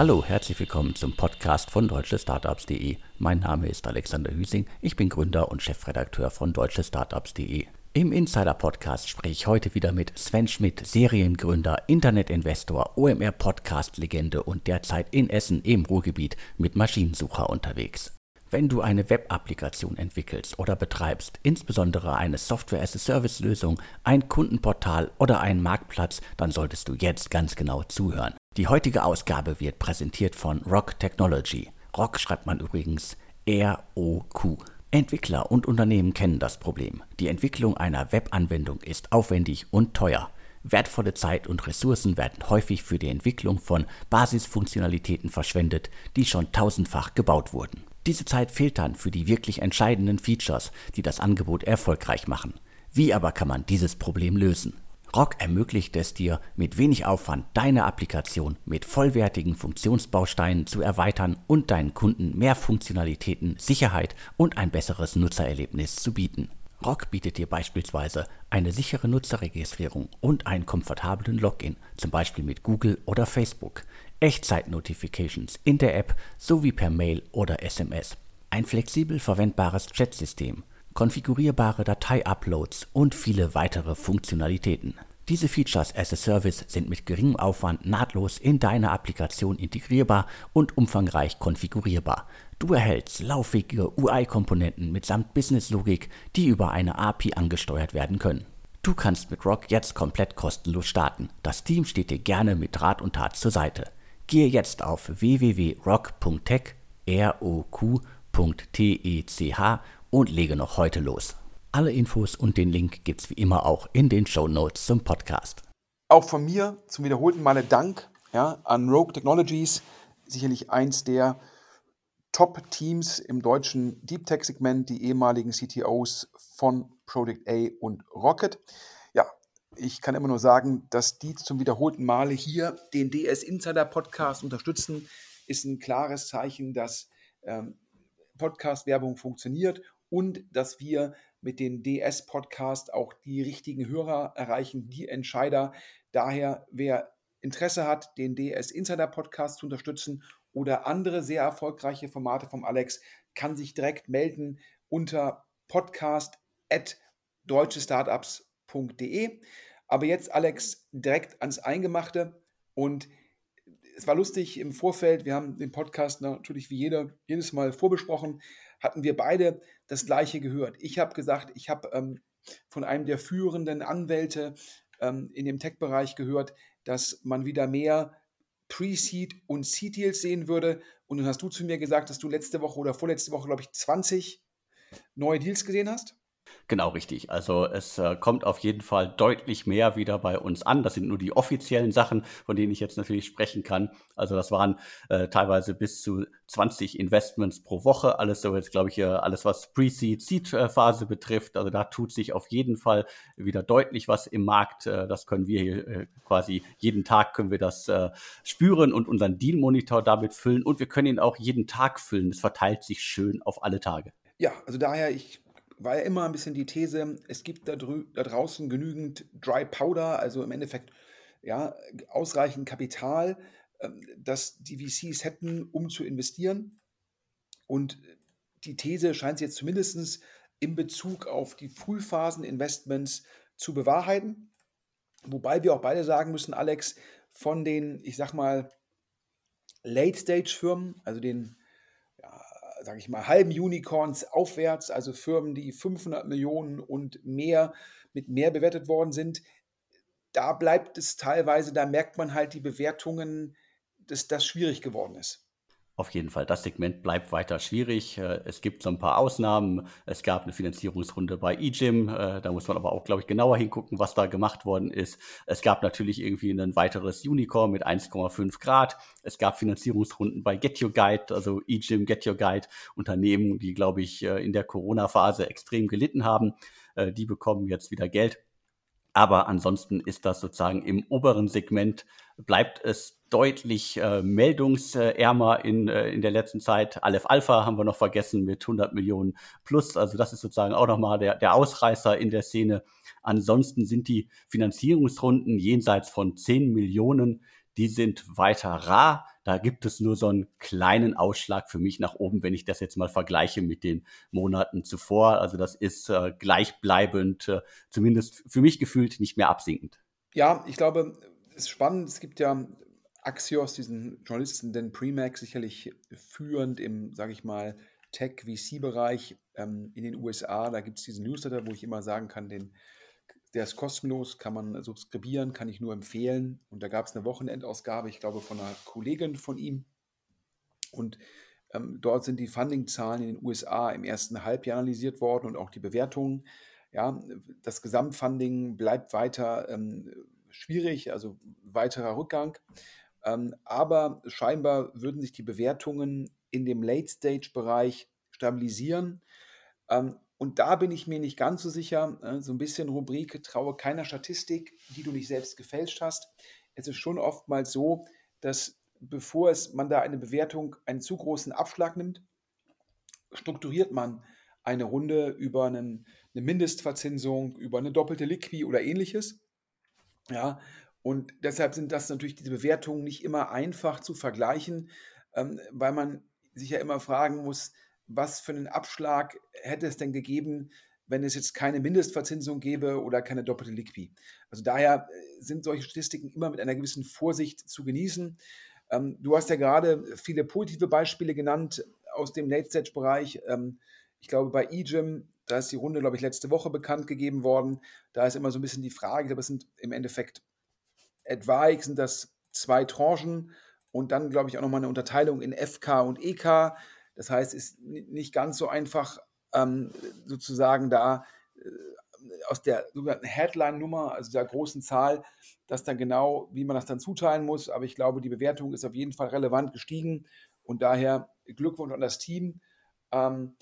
Hallo, herzlich willkommen zum Podcast von deutschestartups.de. Mein Name ist Alexander Hüsing, ich bin Gründer und Chefredakteur von deutschestartups.de. Im Insider Podcast spreche ich heute wieder mit Sven Schmidt, Seriengründer, Internetinvestor, OMR Podcast Legende und derzeit in Essen im Ruhrgebiet mit Maschinensucher unterwegs. Wenn du eine Web-Applikation entwickelst oder betreibst, insbesondere eine Software-as-a-Service-Lösung, ein Kundenportal oder einen Marktplatz, dann solltest du jetzt ganz genau zuhören. Die heutige Ausgabe wird präsentiert von Rock Technology. Rock schreibt man übrigens R-O-Q. Entwickler und Unternehmen kennen das Problem. Die Entwicklung einer Webanwendung ist aufwendig und teuer. Wertvolle Zeit und Ressourcen werden häufig für die Entwicklung von Basisfunktionalitäten verschwendet, die schon tausendfach gebaut wurden. Diese Zeit fehlt dann für die wirklich entscheidenden Features, die das Angebot erfolgreich machen. Wie aber kann man dieses Problem lösen? Rock ermöglicht es dir, mit wenig Aufwand deine Applikation mit vollwertigen Funktionsbausteinen zu erweitern und deinen Kunden mehr Funktionalitäten, Sicherheit und ein besseres Nutzererlebnis zu bieten. Rock bietet dir beispielsweise eine sichere Nutzerregistrierung und einen komfortablen Login, zum Beispiel mit Google oder Facebook. Echtzeit-Notifications in der App sowie per Mail oder SMS, ein flexibel verwendbares Chatsystem, konfigurierbare Datei-Uploads und viele weitere Funktionalitäten. Diese Features as a Service sind mit geringem Aufwand nahtlos in deine Applikation integrierbar und umfangreich konfigurierbar. Du erhältst lauffähige UI-Komponenten mitsamt Business-Logik, die über eine API angesteuert werden können. Du kannst mit Rock jetzt komplett kostenlos starten. Das Team steht dir gerne mit Rat und Tat zur Seite. Gehe jetzt auf www.rock.tech, und lege noch heute los. Alle Infos und den Link gibt's wie immer auch in den Show Notes zum Podcast. Auch von mir zum wiederholten Male Dank ja, an Rogue Technologies, sicherlich eins der Top-Teams im deutschen Deep Tech-Segment, die ehemaligen CTOs von Project A und Rocket. Ja, ich kann immer nur sagen, dass die zum wiederholten Male hier den DS Insider Podcast unterstützen, ist ein klares Zeichen, dass ähm, Podcast-Werbung funktioniert und dass wir mit den DS-Podcast auch die richtigen Hörer erreichen, die Entscheider. Daher, wer Interesse hat, den DS Insider Podcast zu unterstützen oder andere sehr erfolgreiche Formate vom Alex, kann sich direkt melden unter podcast.deutschestartups.com www.alex.de. Aber jetzt, Alex, direkt ans Eingemachte. Und es war lustig im Vorfeld, wir haben den Podcast natürlich wie jeder, jedes Mal vorbesprochen, hatten wir beide das Gleiche gehört. Ich habe gesagt, ich habe ähm, von einem der führenden Anwälte ähm, in dem Tech-Bereich gehört, dass man wieder mehr Pre-Seed und Seed-Deals sehen würde. Und dann hast du zu mir gesagt, dass du letzte Woche oder vorletzte Woche, glaube ich, 20 neue Deals gesehen hast. Genau richtig. Also es äh, kommt auf jeden Fall deutlich mehr wieder bei uns an. Das sind nur die offiziellen Sachen, von denen ich jetzt natürlich sprechen kann. Also das waren äh, teilweise bis zu 20 Investments pro Woche. Alles so jetzt, glaube ich, äh, alles was Pre-Seed, Seed-Phase betrifft. Also da tut sich auf jeden Fall wieder deutlich was im Markt. Äh, das können wir hier äh, quasi jeden Tag können wir das äh, spüren und unseren Deal-Monitor damit füllen. Und wir können ihn auch jeden Tag füllen. Es verteilt sich schön auf alle Tage. Ja, also daher, ich war ja immer ein bisschen die These, es gibt da, da draußen genügend Dry Powder, also im Endeffekt ja, ausreichend Kapital, ähm, das die VCs hätten, um zu investieren. Und die These scheint jetzt zumindest in Bezug auf die Frühphasen-Investments zu bewahrheiten. Wobei wir auch beide sagen müssen, Alex, von den, ich sag mal, Late-Stage-Firmen, also den sage ich mal, halben Unicorns aufwärts, also Firmen, die 500 Millionen und mehr mit mehr bewertet worden sind, da bleibt es teilweise, da merkt man halt die Bewertungen, dass das schwierig geworden ist. Auf jeden Fall, das Segment bleibt weiter schwierig. Äh, es gibt so ein paar Ausnahmen. Es gab eine Finanzierungsrunde bei eGym. Äh, da muss man aber auch, glaube ich, genauer hingucken, was da gemacht worden ist. Es gab natürlich irgendwie ein weiteres Unicorn mit 1,5 Grad. Es gab Finanzierungsrunden bei Get Your Guide, also eGym, Get Your Guide, Unternehmen, die, glaube ich, äh, in der Corona-Phase extrem gelitten haben. Die bekommen jetzt wieder Geld. Aber ansonsten ist das sozusagen im oberen Segment, bleibt es deutlich äh, meldungsärmer in, äh, in der letzten Zeit. Aleph Alpha haben wir noch vergessen mit 100 Millionen plus. Also das ist sozusagen auch nochmal der, der Ausreißer in der Szene. Ansonsten sind die Finanzierungsrunden jenseits von 10 Millionen, die sind weiter rar. Da gibt es nur so einen kleinen Ausschlag für mich nach oben, wenn ich das jetzt mal vergleiche mit den Monaten zuvor. Also das ist äh, gleichbleibend, äh, zumindest für mich gefühlt nicht mehr absinkend. Ja, ich glaube, es ist spannend. Es gibt ja Axios, diesen Journalisten, den Premax sicherlich führend im, sage ich mal, Tech-VC-Bereich ähm, in den USA. Da gibt es diesen Newsletter, wo ich immer sagen kann, den, der ist kostenlos, kann man subskribieren, kann ich nur empfehlen. Und da gab es eine Wochenendausgabe, ich glaube, von einer Kollegin von ihm. Und ähm, dort sind die Funding-Zahlen in den USA im ersten Halbjahr analysiert worden und auch die Bewertungen. Ja, das Gesamtfunding bleibt weiter ähm, schwierig, also weiterer Rückgang. Ähm, aber scheinbar würden sich die Bewertungen in dem Late-Stage-Bereich stabilisieren. Ähm, und da bin ich mir nicht ganz so sicher. Äh, so ein bisschen Rubrik, traue keiner Statistik, die du nicht selbst gefälscht hast. Es ist schon oftmals so, dass bevor es, man da eine Bewertung einen zu großen Abschlag nimmt, strukturiert man eine Runde über einen, eine Mindestverzinsung, über eine doppelte Liquid oder ähnliches. Ja, und deshalb sind das natürlich diese Bewertungen nicht immer einfach zu vergleichen, ähm, weil man sich ja immer fragen muss, was für einen Abschlag hätte es denn gegeben, wenn es jetzt keine Mindestverzinsung gäbe oder keine doppelte Liquid. Also daher äh, sind solche Statistiken immer mit einer gewissen Vorsicht zu genießen. Ähm, du hast ja gerade viele positive Beispiele genannt aus dem Late-Stage-Bereich. Ähm, ich glaube, bei eGym, da ist die Runde, glaube ich, letzte Woche bekannt gegeben worden. Da ist immer so ein bisschen die Frage, glaube, es sind im Endeffekt etwaig sind das zwei Tranchen und dann, glaube ich, auch nochmal eine Unterteilung in FK und EK. Das heißt, es ist nicht ganz so einfach, ähm, sozusagen da äh, aus der sogenannten Headline-Nummer, also der großen Zahl, das dann genau, wie man das dann zuteilen muss. Aber ich glaube, die Bewertung ist auf jeden Fall relevant gestiegen und daher Glückwunsch an das Team. Ähm,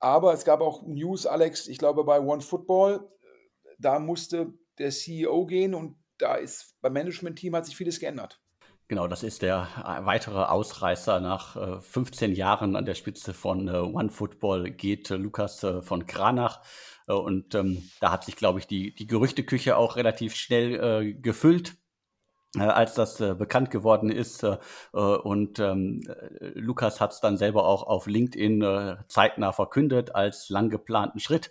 aber es gab auch News, Alex, ich glaube bei OneFootball, da musste der CEO gehen und da ist beim Management-Team hat sich vieles geändert. Genau, das ist der äh, weitere Ausreißer. Nach 15 äh, Jahren an der Spitze von äh, OneFootball geht Lukas von Kranach. Und ähm, da hat sich, glaube ich, die, die Gerüchteküche auch relativ schnell äh, gefüllt. als das bekannt geworden ist. und ähm, Lukas hat es dann selber auch auf LinkedIn zeitnah verkündet als lang geplanten Schritt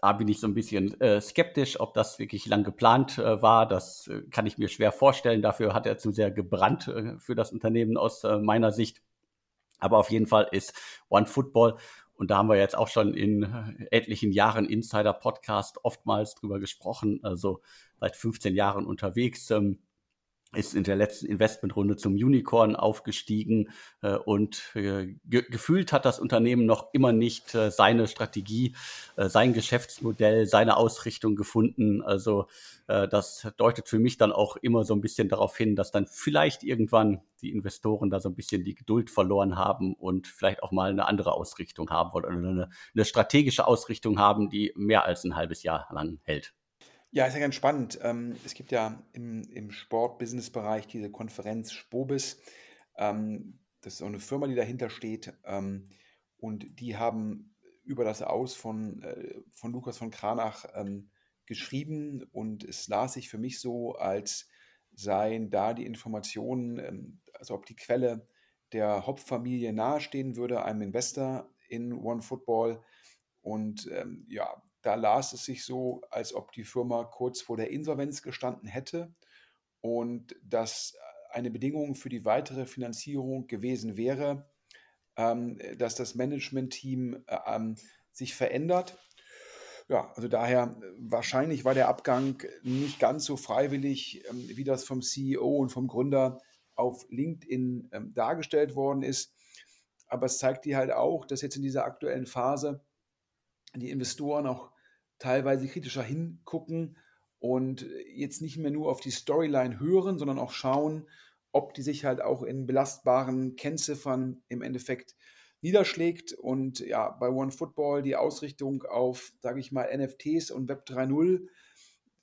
da bin ich so ein bisschen äh, skeptisch, ob das wirklich lang geplant äh, war. Das äh, kann ich mir schwer vorstellen. Dafür hat er zu sehr gebrannt äh, für das Unternehmen aus äh, meiner Sicht. Aber auf jeden Fall ist One Football, und da haben wir jetzt auch schon in äh, etlichen Jahren Insider Podcast oftmals drüber gesprochen, also seit 15 Jahren unterwegs. Ähm, ist in der letzten Investmentrunde zum Unicorn aufgestiegen äh, und äh, ge gefühlt hat das Unternehmen noch immer nicht äh, seine Strategie, äh, sein Geschäftsmodell, seine Ausrichtung gefunden. Also äh, das deutet für mich dann auch immer so ein bisschen darauf hin, dass dann vielleicht irgendwann die Investoren da so ein bisschen die Geduld verloren haben und vielleicht auch mal eine andere Ausrichtung haben wollen oder eine, eine strategische Ausrichtung haben, die mehr als ein halbes Jahr lang hält. Ja, ist ja ganz spannend. Ähm, es gibt ja im, im Sport-Business-Bereich diese Konferenz Spobis. Ähm, das ist auch eine Firma, die dahinter steht. Ähm, und die haben über das Aus von, äh, von Lukas von Kranach ähm, geschrieben. Und es las sich für mich so, als seien da die Informationen, also ob die Quelle der Hauptfamilie nahestehen würde, einem Investor in OneFootball. Und ähm, ja, da las es sich so, als ob die Firma kurz vor der Insolvenz gestanden hätte und dass eine Bedingung für die weitere Finanzierung gewesen wäre, ähm, dass das Management-Team äh, ähm, sich verändert. Ja, also daher wahrscheinlich war der Abgang nicht ganz so freiwillig, ähm, wie das vom CEO und vom Gründer auf LinkedIn dargestellt worden ist. Aber es zeigt dir halt auch, dass jetzt in dieser aktuellen Phase die Investoren auch teilweise kritischer hingucken und jetzt nicht mehr nur auf die Storyline hören, sondern auch schauen, ob die sich halt auch in belastbaren Kennziffern im Endeffekt niederschlägt. Und ja, bei OneFootball die Ausrichtung auf, sage ich mal, NFTs und Web 3.0,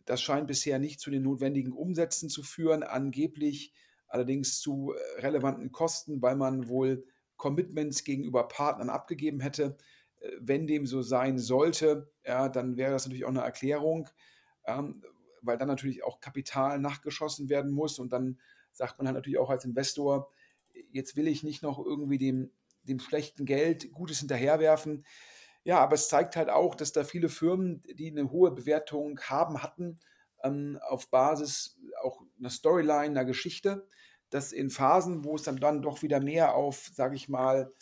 das scheint bisher nicht zu den notwendigen Umsätzen zu führen, angeblich allerdings zu relevanten Kosten, weil man wohl Commitments gegenüber Partnern abgegeben hätte wenn dem so sein sollte, ja, dann wäre das natürlich auch eine Erklärung, ähm, weil dann natürlich auch Kapital nachgeschossen werden muss und dann sagt man halt natürlich auch als Investor, jetzt will ich nicht noch irgendwie dem, dem schlechten Geld Gutes hinterherwerfen. Ja, aber es zeigt halt auch, dass da viele Firmen, die eine hohe Bewertung haben, hatten, ähm, auf Basis auch einer Storyline, einer Geschichte, dass in Phasen, wo es dann, dann doch wieder mehr auf, sage ich mal,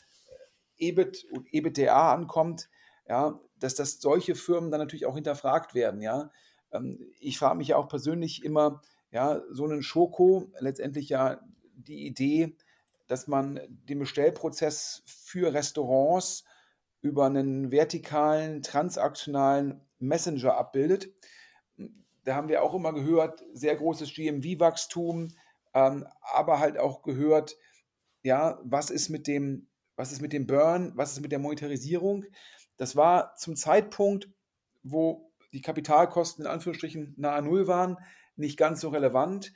EBIT und EBITDA ankommt, ja, dass das solche Firmen dann natürlich auch hinterfragt werden, ja. Ähm, ich frage mich ja auch persönlich immer, ja, so einen Schoko, letztendlich ja die Idee, dass man den Bestellprozess für Restaurants über einen vertikalen, transaktionalen Messenger abbildet. Da haben wir auch immer gehört, sehr großes GMV-Wachstum, ähm, aber halt auch gehört, ja, was ist mit dem, was ist mit dem Burn, was ist mit der Monetarisierung? Das war zum Zeitpunkt, wo die Kapitalkosten in Anführungsstrichen nahe Null waren, nicht ganz so relevant.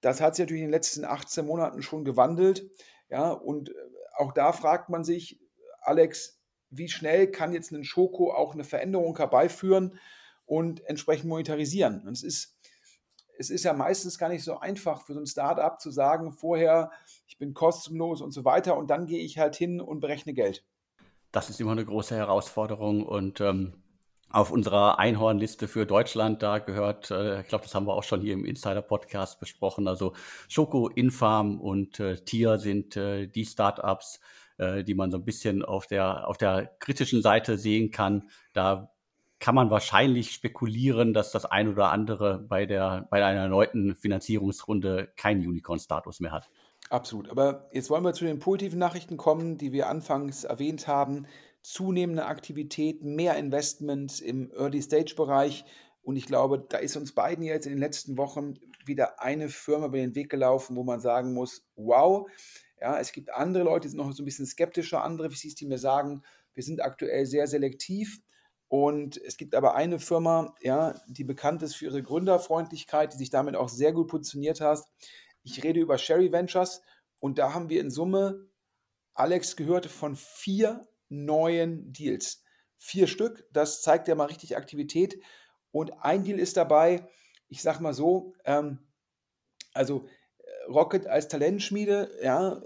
Das hat sich natürlich in den letzten 18 Monaten schon gewandelt. Ja, und äh, auch da fragt man sich, Alex, wie schnell kann jetzt ein Schoko auch eine Veränderung herbeiführen und entsprechend monetarisieren? Und es ist, es ist ja meistens gar nicht so einfach für so ein Startup zu sagen, vorher, ich bin kostenlos und so weiter und dann gehe ich halt hin und berechne Geld. Das ist immer eine große Herausforderung und ähm, auf unserer Einhornliste für Deutschland, da gehört, äh, ich glaube, das haben wir auch schon hier im Insider-Podcast besprochen, also Schoko, Infarm und äh, Tier sind äh, die Startups, äh, die man so ein bisschen auf der, auf der kritischen Seite sehen kann. Da kann man wahrscheinlich spekulieren, dass das ein oder andere bei, der, bei einer erneuten Finanzierungsrunde keinen Unicorn-Status mehr hat. Absolut. Aber jetzt wollen wir zu den positiven Nachrichten kommen, die wir anfangs erwähnt haben zunehmende Aktivität, mehr Investment im Early-Stage-Bereich. Und ich glaube, da ist uns beiden jetzt in den letzten Wochen wieder eine Firma über den Weg gelaufen, wo man sagen muss, wow, ja, es gibt andere Leute, die sind noch so ein bisschen skeptischer, andere VCs, die mir sagen, wir sind aktuell sehr selektiv. Und es gibt aber eine Firma, ja, die bekannt ist für ihre Gründerfreundlichkeit, die sich damit auch sehr gut positioniert hat. Ich rede über Sherry Ventures und da haben wir in Summe, Alex gehörte von vier neuen Deals. Vier Stück, das zeigt ja mal richtig Aktivität. Und ein Deal ist dabei, ich sag mal so, ähm, also äh, Rocket als Talentschmiede, ja,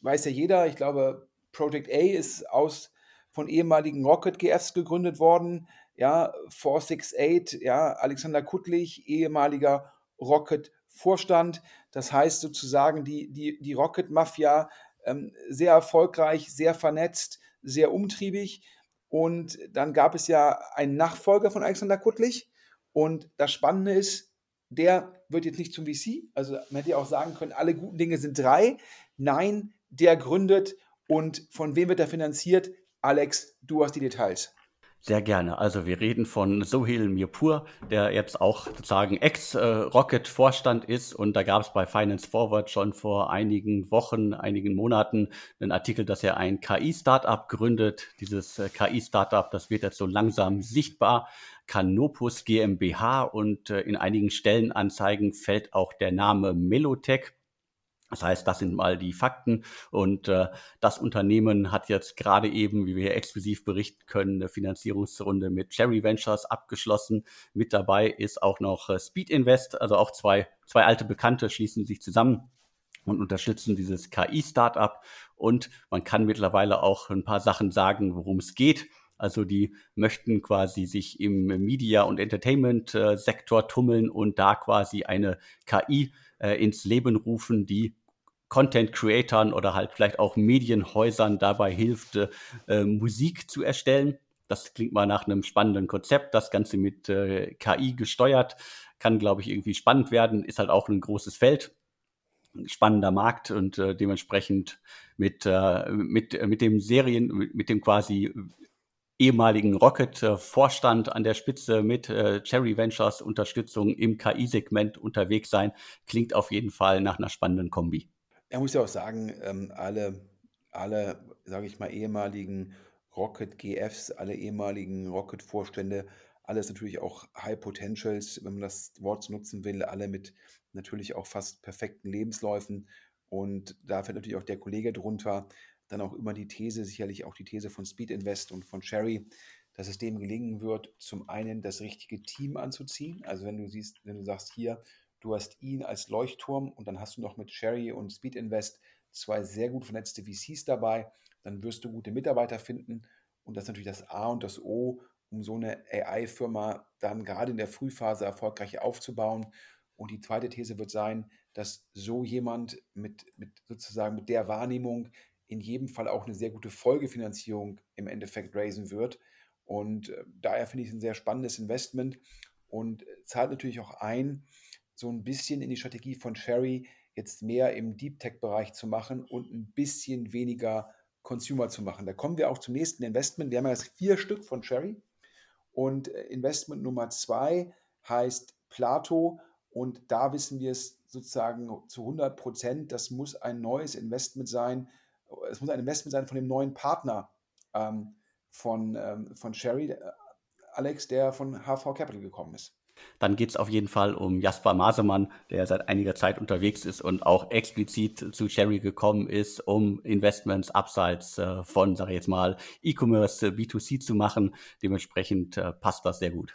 weiß ja jeder, ich glaube, Project A ist aus von ehemaligen Rocket GFs gegründet worden, ja, 468, ja, Alexander Kuttlich, ehemaliger Rocket Vorstand. Das heißt sozusagen, die, die, die Rocket Mafia ähm, sehr erfolgreich, sehr vernetzt, sehr umtriebig. Und dann gab es ja einen Nachfolger von Alexander Kuttlich. Und das Spannende ist, der wird jetzt nicht zum VC. Also man hätte ja auch sagen können, alle guten Dinge sind drei. Nein, der gründet. Und von wem wird er finanziert? Alex, du hast die Details. Sehr gerne. Also wir reden von Sohil Mirpur, der jetzt auch sozusagen Ex-Rocket-Vorstand ist. Und da gab es bei Finance Forward schon vor einigen Wochen, einigen Monaten einen Artikel, dass er ein KI-Startup gründet. Dieses äh, KI-Startup, das wird jetzt so langsam sichtbar. Canopus GmbH und äh, in einigen Stellenanzeigen fällt auch der Name Melotech. Das heißt, das sind mal die Fakten. Und äh, das Unternehmen hat jetzt gerade eben, wie wir hier exklusiv berichten können, eine Finanzierungsrunde mit Cherry Ventures abgeschlossen. Mit dabei ist auch noch äh, Speed Invest, also auch zwei, zwei alte Bekannte schließen sich zusammen und unterstützen dieses KI-Startup. Und man kann mittlerweile auch ein paar Sachen sagen, worum es geht. Also die möchten quasi sich im Media- und Entertainment-Sektor äh, tummeln und da quasi eine KI äh, ins Leben rufen, die Content-Creatern oder halt vielleicht auch Medienhäusern dabei hilft, äh, Musik zu erstellen. Das klingt mal nach einem spannenden Konzept. Das Ganze mit äh, KI gesteuert kann, glaube ich, irgendwie spannend werden. Ist halt auch ein großes Feld spannender Markt und äh, dementsprechend mit, äh, mit, mit dem Serien, mit dem quasi ehemaligen Rocket-Vorstand an der Spitze mit äh, Cherry Ventures Unterstützung im KI-Segment unterwegs sein, klingt auf jeden Fall nach einer spannenden Kombi. Er muss ja auch sagen, ähm, alle, alle, sage ich mal, ehemaligen Rocket GFs, alle ehemaligen Rocket-Vorstände, alles natürlich auch High Potentials, wenn man das Wort nutzen will, alle mit natürlich auch fast perfekten Lebensläufen. Und da fällt natürlich auch der Kollege drunter. Dann auch immer die These, sicherlich auch die These von Speed Invest und von Sherry, dass es dem gelingen wird, zum einen das richtige Team anzuziehen. Also wenn du siehst, wenn du sagst, hier, du hast ihn als Leuchtturm und dann hast du noch mit Sherry und Speed Invest zwei sehr gut vernetzte VCs dabei. Dann wirst du gute Mitarbeiter finden und das ist natürlich das A und das O, um so eine AI-Firma dann gerade in der Frühphase erfolgreich aufzubauen. Und die zweite These wird sein, dass so jemand mit, mit sozusagen mit der Wahrnehmung in jedem Fall auch eine sehr gute Folgefinanzierung im Endeffekt raisen wird. Und äh, daher finde ich es ein sehr spannendes Investment und zahlt natürlich auch ein, so ein bisschen in die Strategie von Sherry, jetzt mehr im Deep Tech-Bereich zu machen und ein bisschen weniger Consumer zu machen. Da kommen wir auch zum nächsten Investment. Wir haben ja jetzt vier Stück von Sherry. Und äh, Investment Nummer zwei heißt Plato. Und da wissen wir es sozusagen zu 100 Prozent. Das muss ein neues Investment sein. Es muss ein Investment sein von dem neuen Partner ähm, von, ähm, von Sherry, äh, Alex, der von HV Capital gekommen ist. Dann geht es auf jeden Fall um Jasper Masemann, der seit einiger Zeit unterwegs ist und auch explizit zu Sherry gekommen ist, um Investments abseits äh, von, sage ich jetzt mal, E-Commerce äh, B2C zu machen. Dementsprechend äh, passt das sehr gut.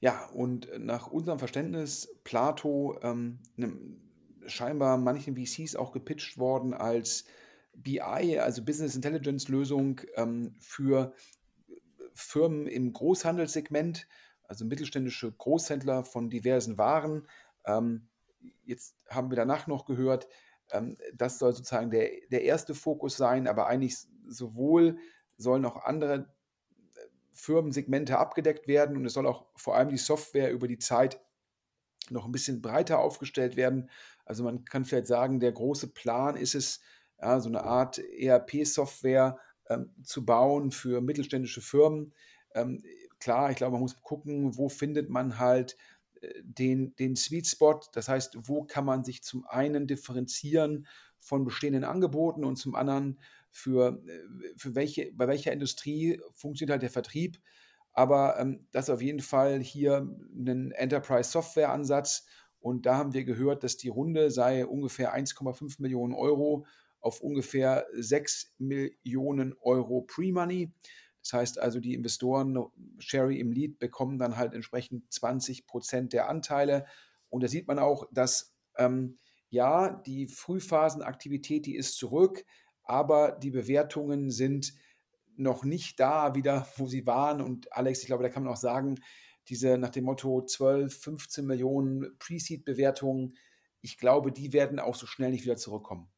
Ja, und nach unserem Verständnis, Plato ähm, scheinbar manchen VCs auch gepitcht worden als BI, also Business Intelligence Lösung ähm, für Firmen im Großhandelssegment also mittelständische Großhändler von diversen Waren. Ähm, jetzt haben wir danach noch gehört, ähm, das soll sozusagen der, der erste Fokus sein, aber eigentlich sowohl sollen auch andere äh, Firmensegmente abgedeckt werden und es soll auch vor allem die Software über die Zeit noch ein bisschen breiter aufgestellt werden. Also man kann vielleicht sagen, der große Plan ist es, ja, so eine Art ERP-Software ähm, zu bauen für mittelständische Firmen. Ähm, klar, ich glaube, man muss gucken, wo findet man halt äh, den, den Sweet Spot. Das heißt, wo kann man sich zum einen differenzieren von bestehenden Angeboten und zum anderen für, äh, für welche, bei welcher Industrie funktioniert halt der Vertrieb. Aber ähm, das ist auf jeden Fall hier ein Enterprise-Software-Ansatz. Und da haben wir gehört, dass die Runde sei ungefähr 1,5 Millionen Euro auf ungefähr 6 Millionen Euro Pre-Money. Das heißt also, die Investoren, Sherry im Lead, bekommen dann halt entsprechend 20 Prozent der Anteile. Und da sieht man auch, dass ähm, ja, die Frühphasenaktivität, die ist zurück, aber die Bewertungen sind noch nicht da wieder, wo sie waren. Und Alex, ich glaube, da kann man auch sagen, diese nach dem Motto 12, 15 Millionen Pre-Seed-Bewertungen, ich glaube, die werden auch so schnell nicht wieder zurückkommen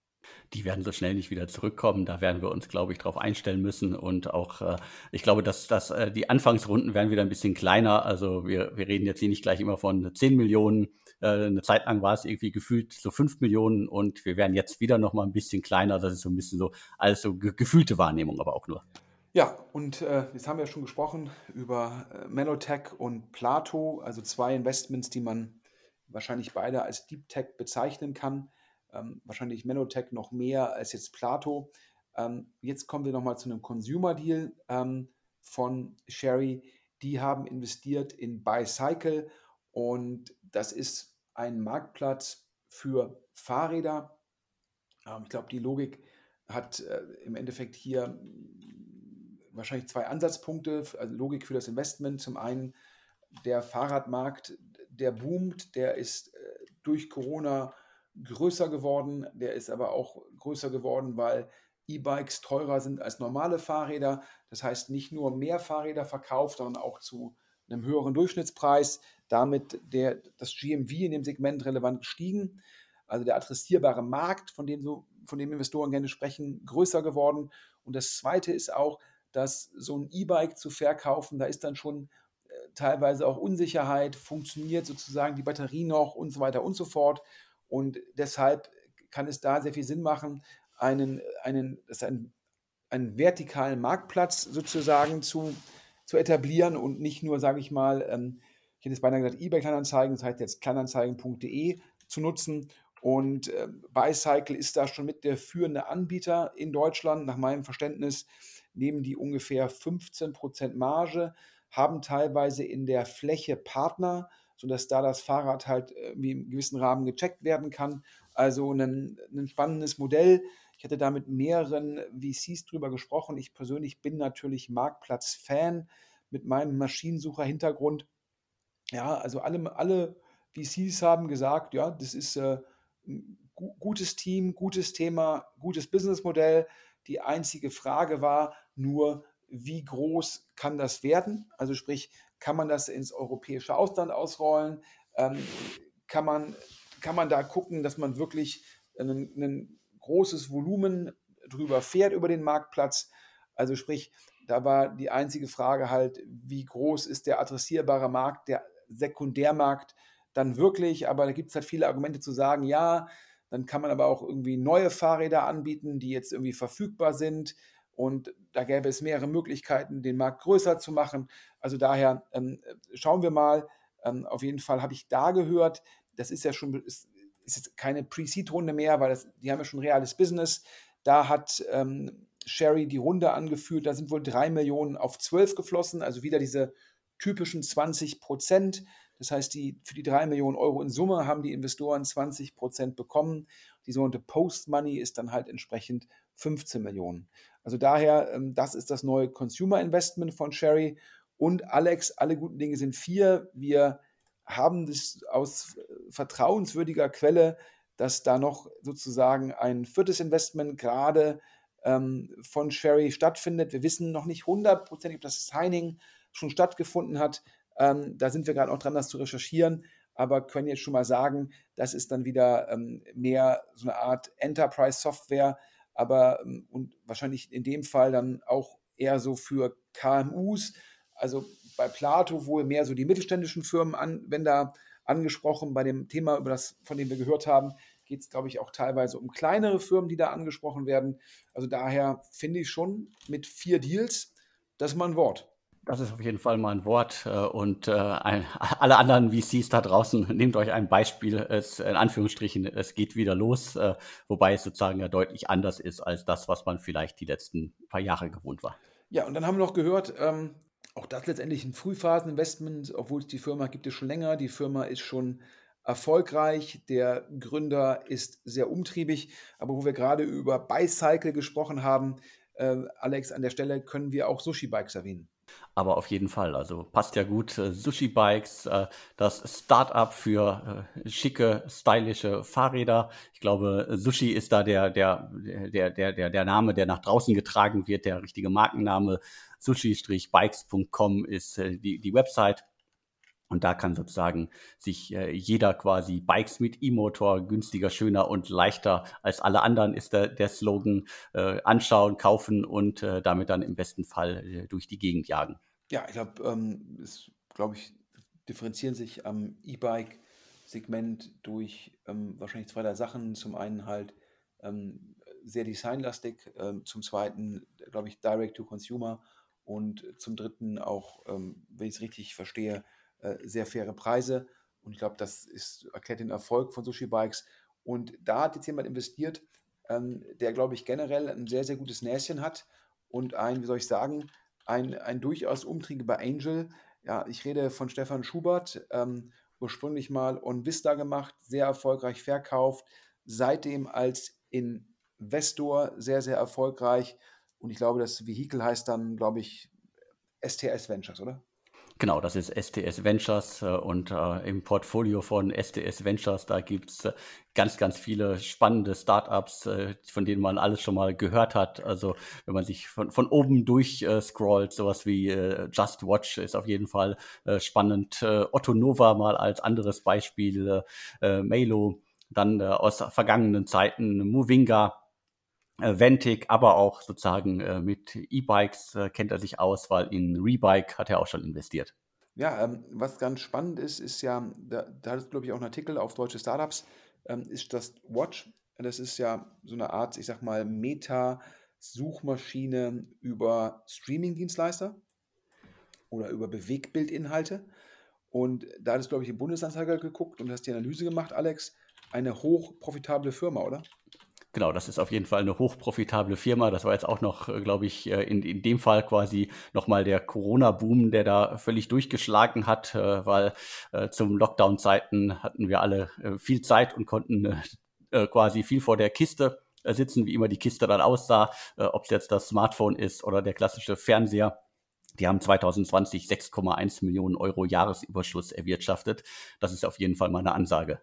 die werden so schnell nicht wieder zurückkommen. Da werden wir uns, glaube ich, darauf einstellen müssen. Und auch, äh, ich glaube, dass, dass äh, die Anfangsrunden werden wieder ein bisschen kleiner. Also wir, wir reden jetzt hier nicht gleich immer von 10 Millionen. Äh, eine Zeit lang war es irgendwie gefühlt so 5 Millionen und wir werden jetzt wieder noch mal ein bisschen kleiner. Das ist so ein bisschen so, alles so ge gefühlte Wahrnehmung, aber auch nur. Ja, und äh, jetzt haben wir schon gesprochen über äh, Menotech und Plato, also zwei Investments, die man wahrscheinlich beide als Deep Tech bezeichnen kann ähm, wahrscheinlich Menotech noch mehr als jetzt Plato. Ähm, jetzt kommen wir nochmal zu einem Consumer Deal ähm, von Sherry. Die haben investiert in Bicycle und das ist ein Marktplatz für Fahrräder. Ähm, ich glaube, die Logik hat äh, im Endeffekt hier mm, wahrscheinlich zwei Ansatzpunkte. Also Logik für das Investment. Zum einen der Fahrradmarkt, der boomt, der ist äh, durch Corona größer geworden. Der ist aber auch größer geworden, weil E-Bikes teurer sind als normale Fahrräder. Das heißt, nicht nur mehr Fahrräder verkauft, sondern auch zu einem höheren Durchschnittspreis. Damit der, das GMV in dem Segment relevant gestiegen. Also der adressierbare Markt, von dem, so, von dem Investoren gerne sprechen, größer geworden. Und das Zweite ist auch, dass so ein E-Bike zu verkaufen, da ist dann schon äh, teilweise auch Unsicherheit, funktioniert sozusagen die Batterie noch und so weiter und so fort. Und deshalb kann es da sehr viel Sinn machen, einen, einen, einen, einen vertikalen Marktplatz sozusagen zu, zu etablieren und nicht nur, sage ich mal, ähm, ich hätte es beinahe gesagt, eBay-Kleinanzeigen, das heißt jetzt kleinanzeigen.de zu nutzen. Und äh, Bicycle ist da schon mit der führende Anbieter in Deutschland. Nach meinem Verständnis nehmen die ungefähr 15% Marge, haben teilweise in der Fläche Partner, sodass da das Fahrrad halt irgendwie im gewissen Rahmen gecheckt werden kann. Also ein, ein spannendes Modell. Ich hatte da mit mehreren VCs drüber gesprochen. Ich persönlich bin natürlich Marktplatz-Fan mit meinem Maschinensucher-Hintergrund. Ja, also alle, alle VCs haben gesagt, ja, das ist äh, ein gutes Team, gutes Thema, gutes Businessmodell. Die einzige Frage war nur, wie groß kann das werden? Also sprich, kann man das ins europäische Ausland ausrollen? Ähm, kann, man, kann man da gucken, dass man wirklich ein, ein großes Volumen drüber fährt über den Marktplatz? Also sprich, da war die einzige Frage halt, wie groß ist der adressierbare Markt, der Sekundärmarkt dann wirklich? Aber da gibt es halt viele Argumente zu sagen, ja, dann kann man aber auch irgendwie neue Fahrräder anbieten, die jetzt irgendwie verfügbar sind. Und da gäbe es mehrere Möglichkeiten, den Markt größer zu machen. Also daher ähm, schauen wir mal. Ähm, auf jeden Fall habe ich da gehört, das ist ja schon ist, ist jetzt keine Pre-Seed-Runde mehr, weil das, die haben ja schon reales Business. Da hat ähm, Sherry die Runde angeführt, da sind wohl drei Millionen auf zwölf geflossen, also wieder diese typischen 20 Prozent. Das heißt, die, für die 3 Millionen Euro in Summe haben die Investoren 20 Prozent bekommen. Die sogenannte Post-Money ist dann halt entsprechend 15 Millionen. Also daher, ähm, das ist das neue Consumer Investment von Sherry. Und Alex, alle guten Dinge sind vier. Wir haben das aus vertrauenswürdiger Quelle, dass da noch sozusagen ein viertes Investment gerade ähm, von Sherry stattfindet. Wir wissen noch nicht hundertprozentig, ob das Signing schon stattgefunden hat. Ähm, da sind wir gerade auch dran, das zu recherchieren, aber können jetzt schon mal sagen, das ist dann wieder ähm, mehr so eine Art Enterprise-Software, aber ähm, und wahrscheinlich in dem Fall dann auch eher so für KMUs, also bei Plato wohl mehr so die mittelständischen Firmen Anwender angesprochen. Bei dem Thema, über das, von dem wir gehört haben, geht es, glaube ich, auch teilweise um kleinere Firmen, die da angesprochen werden. Also daher finde ich schon mit vier Deals, das ist mal ein Wort. Das ist auf jeden Fall mal ein Wort. Äh, und äh, alle anderen VCs da draußen, nehmt euch ein Beispiel. Es, in Anführungsstrichen, es geht wieder los, äh, wobei es sozusagen ja deutlich anders ist als das, was man vielleicht die letzten paar Jahre gewohnt war. Ja, und dann haben wir noch gehört, ähm, auch das letztendlich ein Frühphaseninvestment, obwohl es die Firma gibt es schon länger. Die Firma ist schon erfolgreich. Der Gründer ist sehr umtriebig. Aber wo wir gerade über Bicycle gesprochen haben, äh, Alex, an der Stelle können wir auch Sushi Bikes erwähnen. Aber auf jeden Fall, also passt ja gut. Äh, Sushi Bikes, äh, das Startup für äh, schicke, stylische Fahrräder. Ich glaube, Sushi ist da der, der, der, der, der, der Name, der nach draußen getragen wird, der richtige Markenname. Sushi-bikes.com ist die, die Website. Und da kann sozusagen sich äh, jeder quasi Bikes mit E-Motor günstiger, schöner und leichter als alle anderen ist der, der Slogan äh, anschauen, kaufen und äh, damit dann im besten Fall äh, durch die Gegend jagen. Ja, ich glaube, ähm, es, glaube ich, differenzieren sich am E-Bike-Segment durch ähm, wahrscheinlich zwei, drei Sachen. Zum einen halt ähm, sehr designlastig, ähm, zum zweiten, glaube ich, Direct to Consumer und zum dritten auch, ähm, wenn ich es richtig verstehe, sehr faire Preise. Und ich glaube, das ist, erklärt den Erfolg von Sushi Bikes. Und da hat jetzt jemand investiert, ähm, der, glaube ich, generell ein sehr, sehr gutes Näschen hat und ein, wie soll ich sagen, ein, ein durchaus umtriebiger Angel. Ja, ich rede von Stefan Schubert, ähm, ursprünglich mal On Vista gemacht, sehr erfolgreich verkauft, seitdem als Investor sehr, sehr erfolgreich. Und ich glaube, das Vehikel heißt dann, glaube ich, STS Ventures, oder? Genau, das ist STS Ventures äh, und äh, im Portfolio von STS Ventures, da gibt's äh, ganz, ganz viele spannende Startups, von denen man alles schon mal gehört hat. Also wenn man sich von, von oben durch scrollt, sowas wie Just Watch ist auf jeden Fall spannend. Otto Nova mal als anderes Beispiel, Melo, dann aus vergangenen Zeiten Movinga, Ventic, aber auch sozusagen äh, mit E-Bikes äh, kennt er sich aus, weil in Rebike hat er auch schon investiert. Ja, ähm, was ganz spannend ist, ist ja, da, da hat es, glaube ich, auch einen Artikel auf deutsche Startups, ähm, ist das Watch. Das ist ja so eine Art, ich sag mal, Meta-Suchmaschine über Streaming-Dienstleister oder über Bewegbildinhalte. Und da hat es, glaube ich, im Bundesanzeiger geguckt und hast die Analyse gemacht, Alex. Eine hochprofitable Firma, oder? Genau, das ist auf jeden Fall eine hochprofitable Firma. Das war jetzt auch noch, äh, glaube ich, äh, in, in dem Fall quasi nochmal der Corona-Boom, der da völlig durchgeschlagen hat, äh, weil zum Lockdown-Zeiten hatten wir alle viel Zeit und konnten quasi viel vor der Kiste sitzen, wie immer die Kiste dann aussah, ob es jetzt das Smartphone ist oder der klassische Fernseher Die haben 2020 6,1 Millionen Euro Jahresüberschuss erwirtschaftet. Das ist auf jeden Fall mal eine Ansage.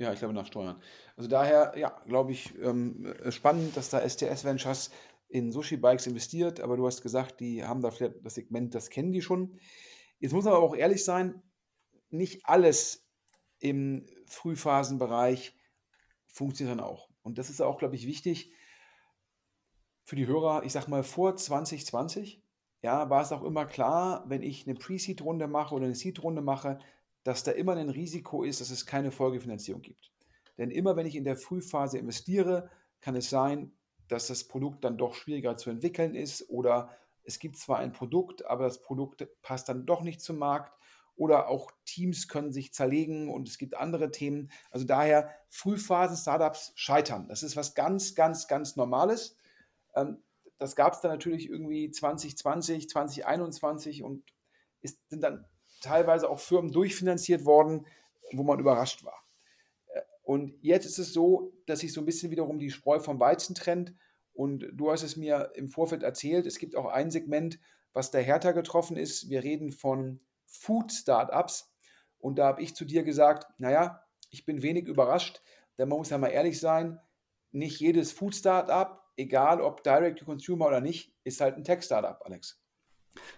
Ja, ich glaube nach Steuern. Also daher, ja, glaube ich, ähm, spannend, dass da STS Ventures in Sushi Bikes investiert, aber du hast gesagt, die haben da vielleicht das Segment, das kennen die schon. Jetzt muss man aber auch ehrlich sein, nicht alles im Frühphasenbereich funktioniert dann auch. Und das ist auch, glaube ich, wichtig für die Hörer. Ich sage mal, vor 2020 ja, war es auch immer klar, wenn ich eine Pre-Seed-Runde mache oder eine Seed-Runde mache, dass da immer ein Risiko ist, dass es keine Folgefinanzierung gibt. Denn immer wenn ich in der Frühphase investiere, kann es sein, dass das Produkt dann doch schwieriger zu entwickeln ist oder es gibt zwar ein Produkt, aber das Produkt passt dann doch nicht zum Markt oder auch Teams können sich zerlegen und es gibt andere Themen. Also daher Frühphasen-Startups scheitern. Das ist was ganz, ganz, ganz Normales. Ähm, das gab es dann natürlich irgendwie 2020, 2021 und ist, sind dann teilweise auch Firmen durchfinanziert worden, wo man überrascht war. Und jetzt ist es so, dass sich so ein bisschen wiederum die Spreu vom Weizen trennt. Und du hast es mir im Vorfeld erzählt, es gibt auch ein Segment, was da härter getroffen ist. Wir reden von Food-Startups. Und da habe ich zu dir gesagt, naja, ich bin wenig überrascht, denn man muss ja mal ehrlich sein, nicht jedes Food-Startup, egal ob Direct-to-Consumer oder nicht, ist halt ein Tech-Startup, Alex.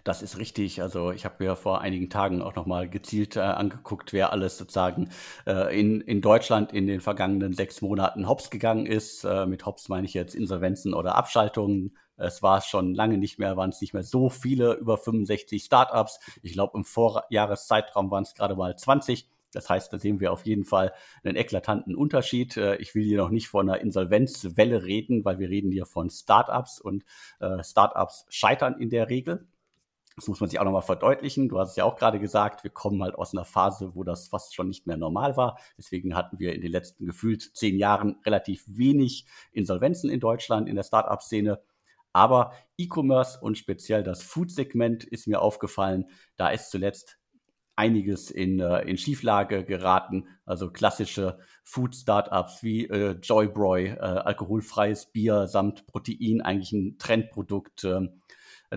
Das ist richtig. Also ich habe mir vor einigen Tagen auch nochmal gezielt äh, angeguckt, wer alles sozusagen äh, in, in Deutschland in den vergangenen sechs Monaten hops gegangen ist. Äh, mit hops meine ich jetzt Insolvenzen oder Abschaltungen. Es war schon lange nicht mehr, waren es nicht mehr so viele, über 65 Startups. Ich glaube, im Vorjahreszeitraum waren es gerade mal 20. Das heißt, da sehen wir auf jeden Fall einen eklatanten Unterschied. Äh, ich will hier noch nicht von einer Insolvenzwelle reden, weil wir reden hier von Startups und äh, Startups scheitern in der Regel. Das muss man sich auch nochmal verdeutlichen. Du hast es ja auch gerade gesagt, wir kommen halt aus einer Phase, wo das fast schon nicht mehr normal war. Deswegen hatten wir in den letzten gefühlt zehn Jahren relativ wenig Insolvenzen in Deutschland in der Startup-Szene. Aber E-Commerce und speziell das Food-Segment ist mir aufgefallen. Da ist zuletzt einiges in, äh, in Schieflage geraten. Also klassische Food-Startups wie äh, Joybroy, äh, alkoholfreies Bier samt Protein, eigentlich ein Trendprodukt. Äh,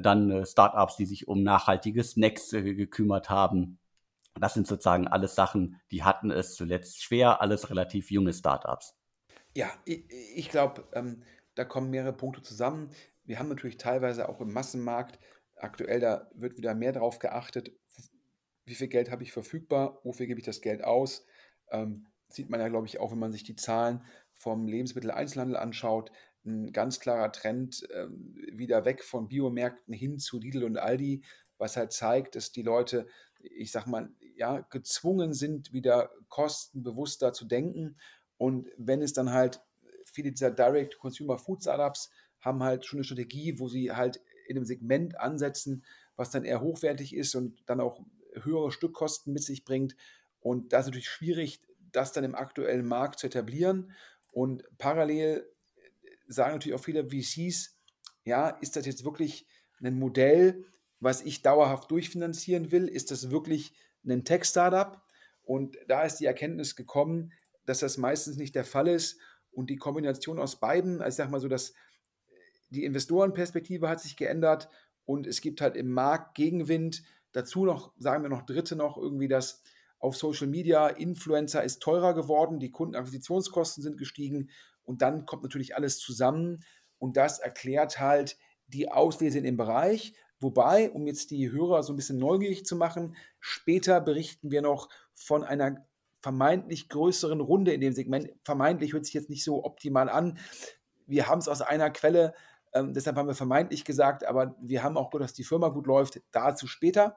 dann äh, Startups, die sich um nachhaltige Snacks äh, gekümmert haben. Das sind sozusagen alles Sachen, die hatten es zuletzt schwer, alles relativ junge Startups. Ja, ich, ich glaube, ähm, da kommen mehrere Punkte zusammen. Wir haben natürlich teilweise auch im Massenmarkt, aktuell da wird wieder mehr darauf geachtet, wie viel Geld habe ich verfügbar, wofür gebe ich das Geld aus. Ähm, sieht man ja, glaube ich, auch, wenn man sich die Zahlen vom Lebensmitteleinzelhandel anschaut ein ganz klarer Trend äh, wieder weg von Biomärkten hin zu Lidl und Aldi, was halt zeigt, dass die Leute, ich sag mal, ja, gezwungen sind, wieder kostenbewusster zu denken. Und wenn es dann halt viele dieser Direct-Consumer-Food-Startups haben halt schon eine Strategie, wo sie halt in einem Segment ansetzen, was dann eher hochwertig ist und dann auch höhere Stückkosten mit sich bringt. Und das ist natürlich schwierig, das dann im aktuellen Markt zu etablieren. Und parallel sagen natürlich auch viele VCs, ja, ist das jetzt wirklich ein Modell, was ich dauerhaft durchfinanzieren will? Ist das wirklich ein Tech-Startup? Und da ist die Erkenntnis gekommen, dass das meistens nicht der Fall ist. Und die Kombination aus beiden, also ich sage mal so, dass die Investorenperspektive hat sich geändert und es gibt halt im Markt Gegenwind. Dazu noch, sagen wir noch Dritte noch, irgendwie, dass auf Social Media Influencer ist teurer geworden, die Kundenakquisitionskosten sind gestiegen und dann kommt natürlich alles zusammen und das erklärt halt die Auslese in dem Bereich. Wobei, um jetzt die Hörer so ein bisschen neugierig zu machen, später berichten wir noch von einer vermeintlich größeren Runde in dem Segment. Vermeintlich hört sich jetzt nicht so optimal an. Wir haben es aus einer Quelle, ähm, deshalb haben wir vermeintlich gesagt, aber wir haben auch gehört, dass die Firma gut läuft. Dazu später.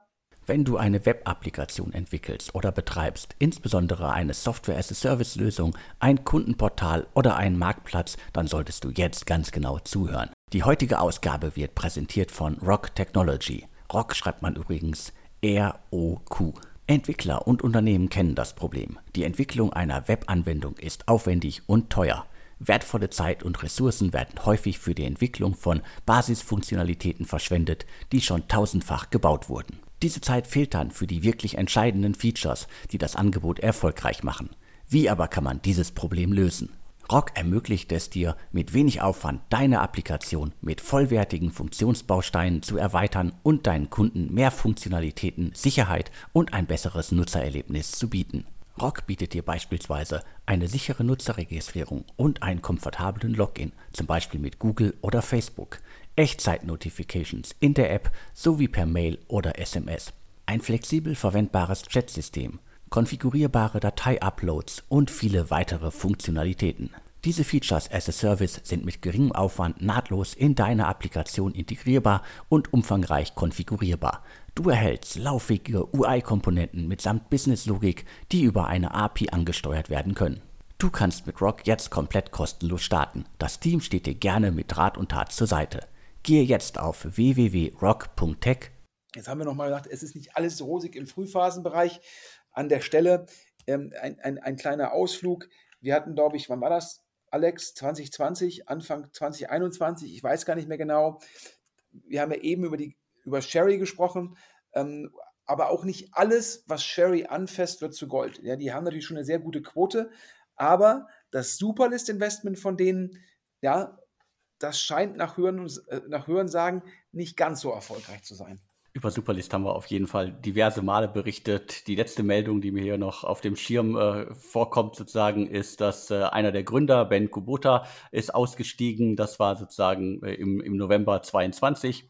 Wenn du eine Web-Applikation entwickelst oder betreibst, insbesondere eine Software-as-a-Service-Lösung, ein Kundenportal oder einen Marktplatz, dann solltest du jetzt ganz genau zuhören. Die heutige Ausgabe wird präsentiert von Rock Technology. Rock schreibt man übrigens R-O-Q. Entwickler und Unternehmen kennen das Problem. Die Entwicklung einer Webanwendung ist aufwendig und teuer. Wertvolle Zeit und Ressourcen werden häufig für die Entwicklung von Basisfunktionalitäten verschwendet, die schon tausendfach gebaut wurden. Diese Zeit fehlt dann für die wirklich entscheidenden Features, die das Angebot erfolgreich machen. Wie aber kann man dieses Problem lösen? Rock ermöglicht es dir, mit wenig Aufwand deine Applikation mit vollwertigen Funktionsbausteinen zu erweitern und deinen Kunden mehr Funktionalitäten, Sicherheit und ein besseres Nutzererlebnis zu bieten. Rock bietet dir beispielsweise eine sichere Nutzerregistrierung und einen komfortablen Login, zum Beispiel mit Google oder Facebook, Echtzeit-Notifications in der App sowie per Mail oder SMS, ein flexibel verwendbares Chatsystem, konfigurierbare Datei-Uploads und viele weitere Funktionalitäten. Diese Features as a Service sind mit geringem Aufwand nahtlos in deine Applikation integrierbar und umfangreich konfigurierbar. Du erhältst lauffähige UI-Komponenten mitsamt Business-Logik, die über eine API angesteuert werden können. Du kannst mit Rock jetzt komplett kostenlos starten. Das Team steht dir gerne mit Rat und Tat zur Seite. Gehe jetzt auf www.rock.tech. Jetzt haben wir nochmal gesagt, es ist nicht alles rosig im Frühphasenbereich an der Stelle ähm, ein, ein, ein kleiner Ausflug. Wir hatten, glaube ich, wann war das, Alex? 2020, Anfang 2021, ich weiß gar nicht mehr genau. Wir haben ja eben über, die, über Sherry gesprochen, ähm, aber auch nicht alles, was Sherry anfasst, wird zu Gold. Ja, die haben natürlich schon eine sehr gute Quote, aber das Superlist-Investment von denen, ja, das scheint nach Hören, äh, nach Hören sagen nicht ganz so erfolgreich zu sein. Über Superlist haben wir auf jeden Fall diverse Male berichtet. Die letzte Meldung, die mir hier noch auf dem Schirm äh, vorkommt, sozusagen, ist, dass äh, einer der Gründer, Ben Kubota, ist ausgestiegen. Das war sozusagen äh, im, im November 22.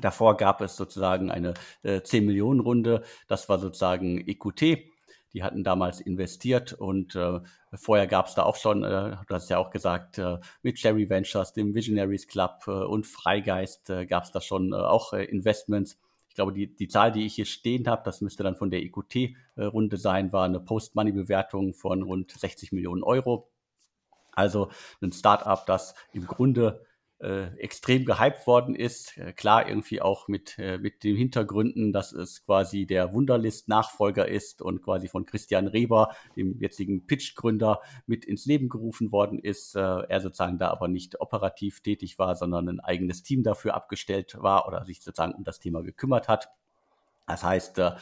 Davor gab es sozusagen eine äh, 10 Millionen Runde. Das war sozusagen EQT. Die hatten damals investiert und äh, vorher gab es da auch schon, äh, du hast ja auch gesagt, äh, mit Cherry Ventures, dem Visionaries Club äh, und Freigeist äh, gab es da schon äh, auch Investments. Ich glaube, die, die Zahl, die ich hier stehen habe, das müsste dann von der EQT-Runde sein, war eine Post-Money-Bewertung von rund 60 Millionen Euro. Also ein Startup, das im Grunde äh, extrem gehypt worden ist. Äh, klar, irgendwie auch mit, äh, mit den Hintergründen, dass es quasi der Wunderlist-Nachfolger ist und quasi von Christian Reber, dem jetzigen Pitch-Gründer, mit ins Leben gerufen worden ist. Äh, er sozusagen da aber nicht operativ tätig war, sondern ein eigenes Team dafür abgestellt war oder sich sozusagen um das Thema gekümmert hat. Das heißt, äh,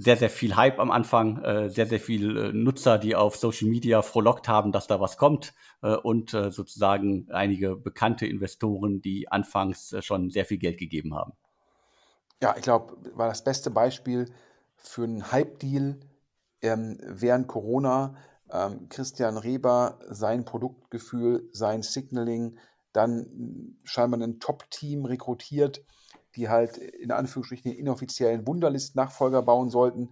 sehr, sehr viel Hype am Anfang, äh, sehr, sehr viel äh, Nutzer, die auf Social Media frohlockt haben, dass da was kommt äh, und sozusagen einige bekannte Investoren, die anfangs schon sehr viel Geld gegeben haben. Ja, ich glaube, war das beste Beispiel für einen Hype-Deal ähm, während Corona. Ähm, Christian Reber, sein Produktgefühl, sein Signaling, dann scheinbar ein Top-Team rekrutiert die halt in Anführungsstrichen den inoffiziellen Wunderlist-Nachfolger bauen sollten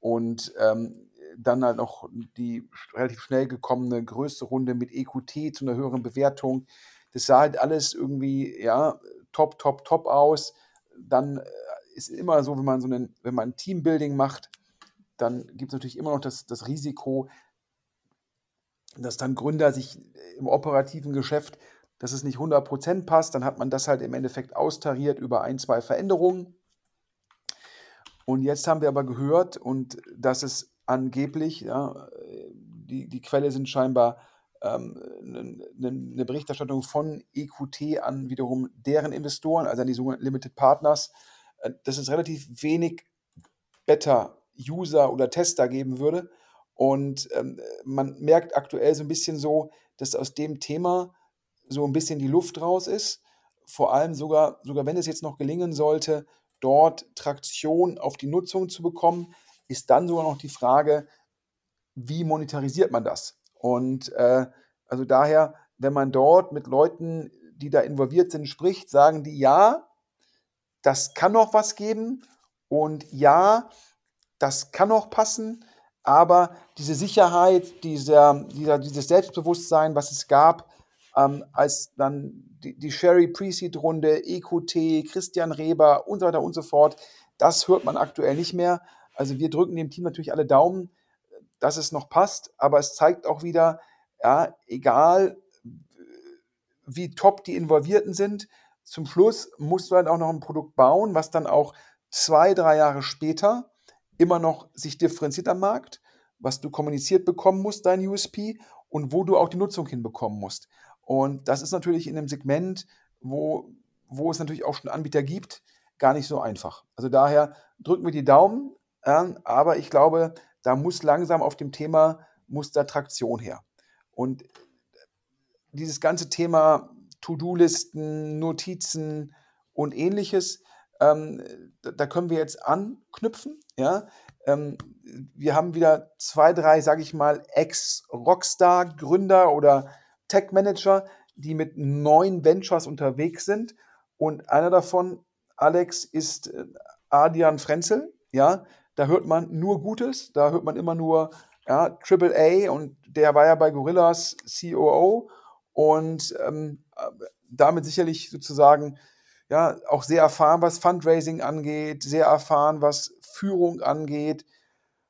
und ähm, dann halt noch die relativ schnell gekommene größte Runde mit EQT zu einer höheren Bewertung. Das sah halt alles irgendwie, ja, top, top, top aus. Dann äh, ist immer so, wenn man so einen, wenn man Teambuilding macht, dann gibt es natürlich immer noch das, das Risiko, dass dann Gründer sich im operativen Geschäft dass es nicht 100% passt, dann hat man das halt im Endeffekt austariert über ein, zwei Veränderungen. Und jetzt haben wir aber gehört, und das ist angeblich, ja, die, die Quelle sind scheinbar ähm, eine, eine Berichterstattung von EQT an wiederum deren Investoren, also an die sogenannten Limited Partners, äh, dass es relativ wenig Beta-User oder Tester geben würde. Und ähm, man merkt aktuell so ein bisschen so, dass aus dem Thema so ein bisschen die Luft raus ist. Vor allem sogar, sogar wenn es jetzt noch gelingen sollte, dort Traktion auf die Nutzung zu bekommen, ist dann sogar noch die Frage, wie monetarisiert man das? Und äh, also daher, wenn man dort mit Leuten, die da involviert sind, spricht, sagen die, ja, das kann noch was geben und ja, das kann noch passen, aber diese Sicherheit, dieser, dieser, dieses Selbstbewusstsein, was es gab, ähm, als dann die, die Sherry Pre-Seed-Runde, EQT, Christian Reber und so weiter und so fort. Das hört man aktuell nicht mehr. Also wir drücken dem Team natürlich alle Daumen, dass es noch passt, aber es zeigt auch wieder, ja, egal wie top die Involvierten sind, zum Schluss musst du halt auch noch ein Produkt bauen, was dann auch zwei, drei Jahre später immer noch sich differenziert am Markt, was du kommuniziert bekommen musst, dein USP und wo du auch die Nutzung hinbekommen musst. Und das ist natürlich in einem Segment, wo, wo es natürlich auch schon Anbieter gibt, gar nicht so einfach. Also daher drücken wir die Daumen, äh, aber ich glaube, da muss langsam auf dem Thema, muss da Traktion her. Und dieses ganze Thema To-Do-Listen, Notizen und ähnliches, ähm, da können wir jetzt anknüpfen. Ja? Ähm, wir haben wieder zwei, drei, sage ich mal, Ex-Rockstar-Gründer oder Tech-Manager, die mit neuen Ventures unterwegs sind. Und einer davon, Alex, ist äh, Adrian Frenzel. Ja, da hört man nur Gutes, da hört man immer nur ja, Triple A und der war ja bei Gorillas COO und ähm, damit sicherlich sozusagen ja auch sehr erfahren, was Fundraising angeht, sehr erfahren, was Führung angeht.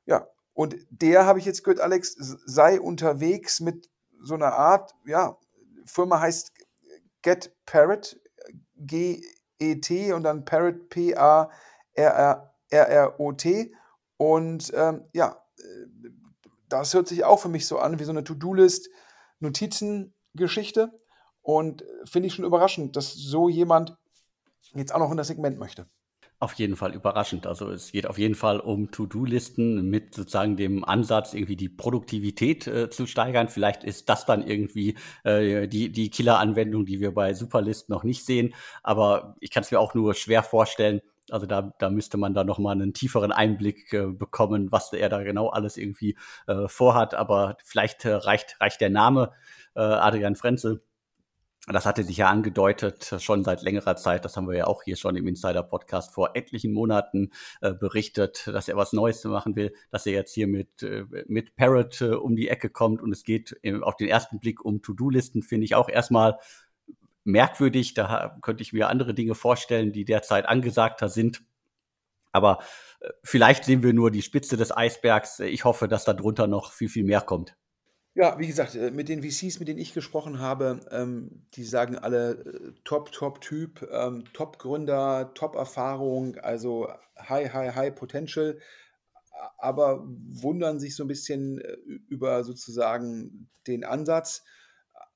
Ja, und der habe ich jetzt gehört, Alex, sei unterwegs mit so einer Art, ja, Firma heißt Get Parrot, G-E-T und dann Parrot, P-A-R-R-O-T. Und ähm, ja, das hört sich auch für mich so an wie so eine To-Do-List, Notizengeschichte. Und finde ich schon überraschend, dass so jemand jetzt auch noch in das Segment möchte. Auf jeden Fall überraschend. Also es geht auf jeden Fall um To-Do-Listen mit sozusagen dem Ansatz, irgendwie die Produktivität äh, zu steigern. Vielleicht ist das dann irgendwie äh, die, die Killer-Anwendung, die wir bei Superlist noch nicht sehen. Aber ich kann es mir auch nur schwer vorstellen. Also da, da müsste man da nochmal einen tieferen Einblick äh, bekommen, was er da genau alles irgendwie äh, vorhat. Aber vielleicht äh, reicht, reicht der Name äh, Adrian Frenzel das hatte sich ja angedeutet schon seit längerer Zeit. Das haben wir ja auch hier schon im Insider-Podcast vor etlichen Monaten äh, berichtet, dass er was Neues machen will, dass er jetzt hier mit, äh, mit Parrot äh, um die Ecke kommt und es geht auf den ersten Blick um To-Do-Listen, finde ich auch erstmal merkwürdig. Da könnte ich mir andere Dinge vorstellen, die derzeit angesagter sind. Aber äh, vielleicht sehen wir nur die Spitze des Eisbergs. Ich hoffe, dass da drunter noch viel, viel mehr kommt. Ja, wie gesagt, äh, mit den VCs, mit denen ich gesprochen habe, ähm, die sagen alle äh, Top, Top-Typ, ähm, Top-Gründer, Top-Erfahrung, also High, High, High Potential, aber wundern sich so ein bisschen äh, über sozusagen den Ansatz.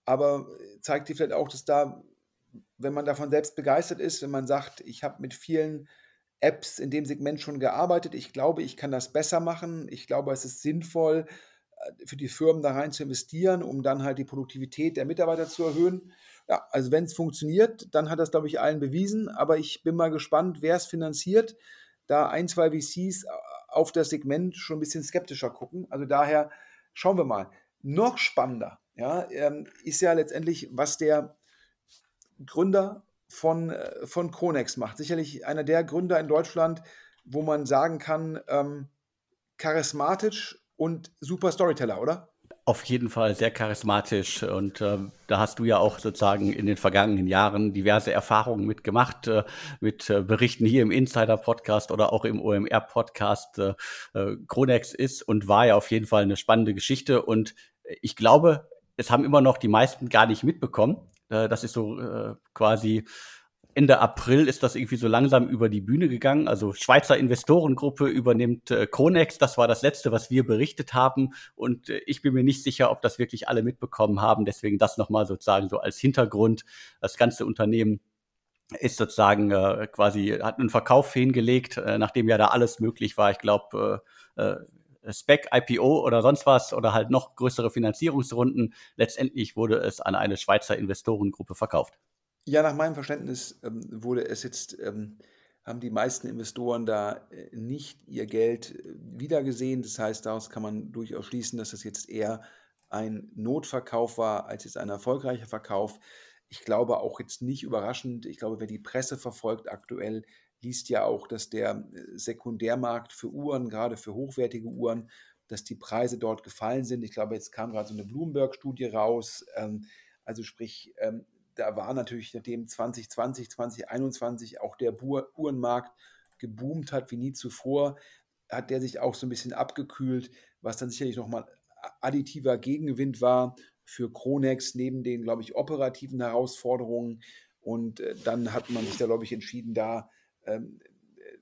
Aber zeigt dir vielleicht auch, dass da, wenn man davon selbst begeistert ist, wenn man sagt, ich habe mit vielen Apps in dem Segment schon gearbeitet, ich glaube, ich kann das besser machen, ich glaube, es ist sinnvoll, für die Firmen da rein zu investieren, um dann halt die Produktivität der Mitarbeiter zu erhöhen. Ja, also wenn es funktioniert, dann hat das, glaube ich, allen bewiesen. Aber ich bin mal gespannt, wer es finanziert, da ein, zwei VCs äh, auf das Segment schon ein bisschen skeptischer gucken. Also daher schauen wir mal. Noch spannender ja, ähm, ist ja letztendlich, was der Gründer von, äh, von Kronex macht. Sicherlich einer der Gründer in Deutschland, wo man sagen kann, ähm, charismatisch und super Storyteller, oder? Auf jeden Fall sehr charismatisch und äh, da hast du ja auch sozusagen in den vergangenen Jahren diverse Erfahrungen mitgemacht, äh, mit äh, Berichten hier im Insider-Podcast oder auch im OMR-Podcast. Äh, äh, Kronex ist und war ja auf jeden Fall eine spannende Geschichte und ich glaube, es haben immer noch die meisten gar nicht mitbekommen. Äh, das ist so äh, quasi Ende April ist das irgendwie so langsam über die Bühne gegangen. Also Schweizer Investorengruppe übernimmt äh, Kronex. Das war das letzte, was wir berichtet haben. Und äh, ich bin mir nicht sicher, ob das wirklich alle mitbekommen haben. Deswegen das nochmal sozusagen so als Hintergrund. Das ganze Unternehmen ist sozusagen äh, quasi, hat einen Verkauf hingelegt, äh, nachdem ja da alles möglich war. Ich glaube, äh, äh, Spec, IPO oder sonst was oder halt noch größere Finanzierungsrunden. Letztendlich wurde es an eine Schweizer Investorengruppe verkauft. Ja, nach meinem Verständnis ähm, wurde es jetzt, ähm, haben die meisten Investoren da äh, nicht ihr Geld äh, wiedergesehen. Das heißt, daraus kann man durchaus schließen, dass das jetzt eher ein Notverkauf war als jetzt ein erfolgreicher Verkauf. Ich glaube auch jetzt nicht überraschend. Ich glaube, wer die Presse verfolgt aktuell, liest ja auch, dass der äh, Sekundärmarkt für Uhren, gerade für hochwertige Uhren, dass die Preise dort gefallen sind. Ich glaube, jetzt kam gerade so eine Bloomberg-Studie raus. Ähm, also sprich, ähm, da war natürlich, nachdem 2020, 2021 auch der Uhrenmarkt geboomt hat wie nie zuvor, hat der sich auch so ein bisschen abgekühlt, was dann sicherlich nochmal additiver Gegenwind war für Kronex neben den, glaube ich, operativen Herausforderungen. Und äh, dann hat man sich da, glaube ich, entschieden, da ähm,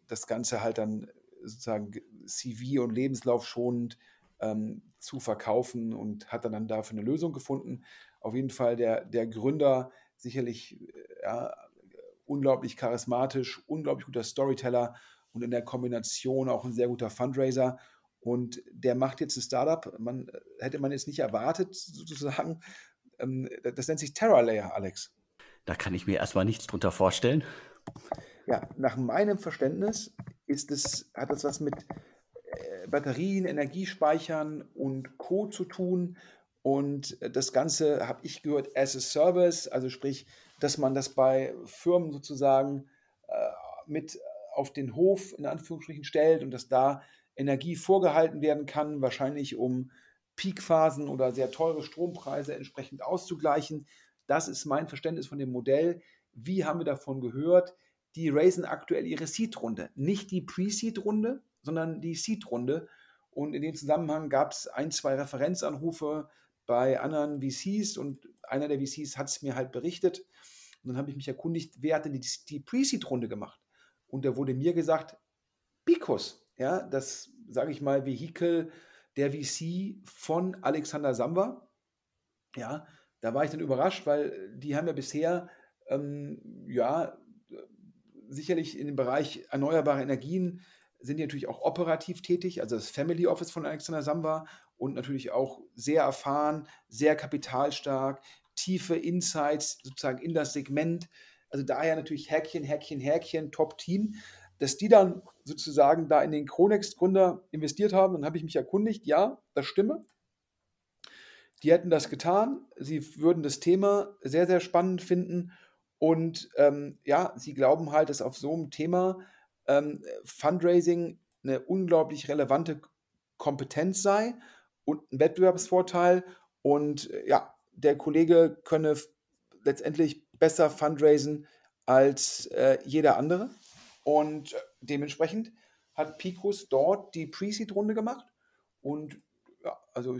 das Ganze halt dann sozusagen CV und Lebenslauf schonend ähm, zu verkaufen und hat dann, dafür eine Lösung gefunden. Auf jeden Fall der, der Gründer sicherlich ja, unglaublich charismatisch, unglaublich guter Storyteller und in der Kombination auch ein sehr guter Fundraiser. Und der macht jetzt ein Startup. Man hätte man jetzt nicht erwartet, sozusagen. Ähm, das nennt sich Terra Layer, Alex. Da kann ich mir erstmal nichts drunter vorstellen. Ja, nach meinem Verständnis ist es, hat das was mit äh, Batterien, Energiespeichern und Co. zu tun. Und das Ganze habe ich gehört as a Service, also sprich, dass man das bei Firmen sozusagen äh, mit auf den Hof in Anführungsstrichen stellt und dass da Energie vorgehalten werden kann, wahrscheinlich um Peakphasen oder sehr teure Strompreise entsprechend auszugleichen. Das ist mein Verständnis von dem Modell. Wie haben wir davon gehört? Die raisen aktuell ihre Seed-Runde. Nicht die Pre-Seed-Runde, sondern die Seed-Runde. Und in dem Zusammenhang gab es ein, zwei Referenzanrufe bei anderen VCs und einer der VCs hat es mir halt berichtet. Und dann habe ich mich erkundigt, wer hat denn die, die Pre-Seed-Runde gemacht? Und da wurde mir gesagt, Picos, ja, das sage ich mal, Vehikel der VC von Alexander Samba. Ja, da war ich dann überrascht, weil die haben ja bisher, ähm, ja, sicherlich in dem Bereich erneuerbare Energien sind die natürlich auch operativ tätig, also das Family Office von Alexander Samba und natürlich auch sehr erfahren, sehr kapitalstark, tiefe Insights sozusagen in das Segment. Also daher natürlich Häkchen, Häkchen, Häkchen, Top-Team. Dass die dann sozusagen da in den Chronext-Gründer investiert haben, dann habe ich mich erkundigt, ja, das stimme. Die hätten das getan. Sie würden das Thema sehr, sehr spannend finden. Und ähm, ja, sie glauben halt, dass auf so einem Thema ähm, Fundraising eine unglaublich relevante Kompetenz sei und ein Wettbewerbsvorteil. Und äh, ja, der Kollege könne letztendlich besser fundraisen als äh, jeder andere. Und dementsprechend hat Picos dort die Pre-Seed-Runde gemacht. Und ja, also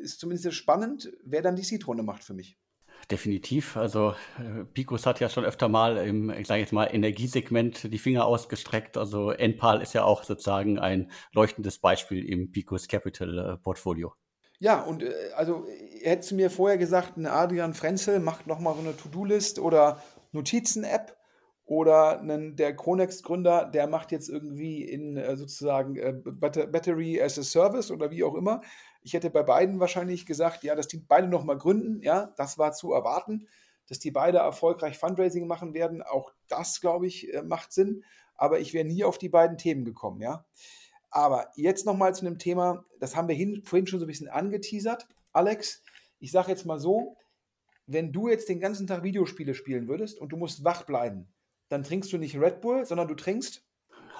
ist zumindest spannend, wer dann die Seed-Runde macht für mich. Definitiv. Also äh, Picos hat ja schon öfter mal im, ich sage jetzt mal, Energiesegment die Finger ausgestreckt. Also Enpal ist ja auch sozusagen ein leuchtendes Beispiel im Picos Capital äh, Portfolio. Ja, und äh, also hättest du mir vorher gesagt, ein Adrian Frenzel macht nochmal so eine To-Do-List oder Notizen-App oder einen, der Chronext-Gründer, der macht jetzt irgendwie in äh, sozusagen Battery as a Service oder wie auch immer. Ich hätte bei beiden wahrscheinlich gesagt, ja, dass die beide nochmal gründen. Ja, das war zu erwarten, dass die beide erfolgreich Fundraising machen werden. Auch das, glaube ich, äh, macht Sinn. Aber ich wäre nie auf die beiden Themen gekommen. Ja. Aber jetzt nochmal zu einem Thema, das haben wir hin, vorhin schon so ein bisschen angeteasert. Alex, ich sage jetzt mal so, wenn du jetzt den ganzen Tag Videospiele spielen würdest und du musst wach bleiben, dann trinkst du nicht Red Bull, sondern du trinkst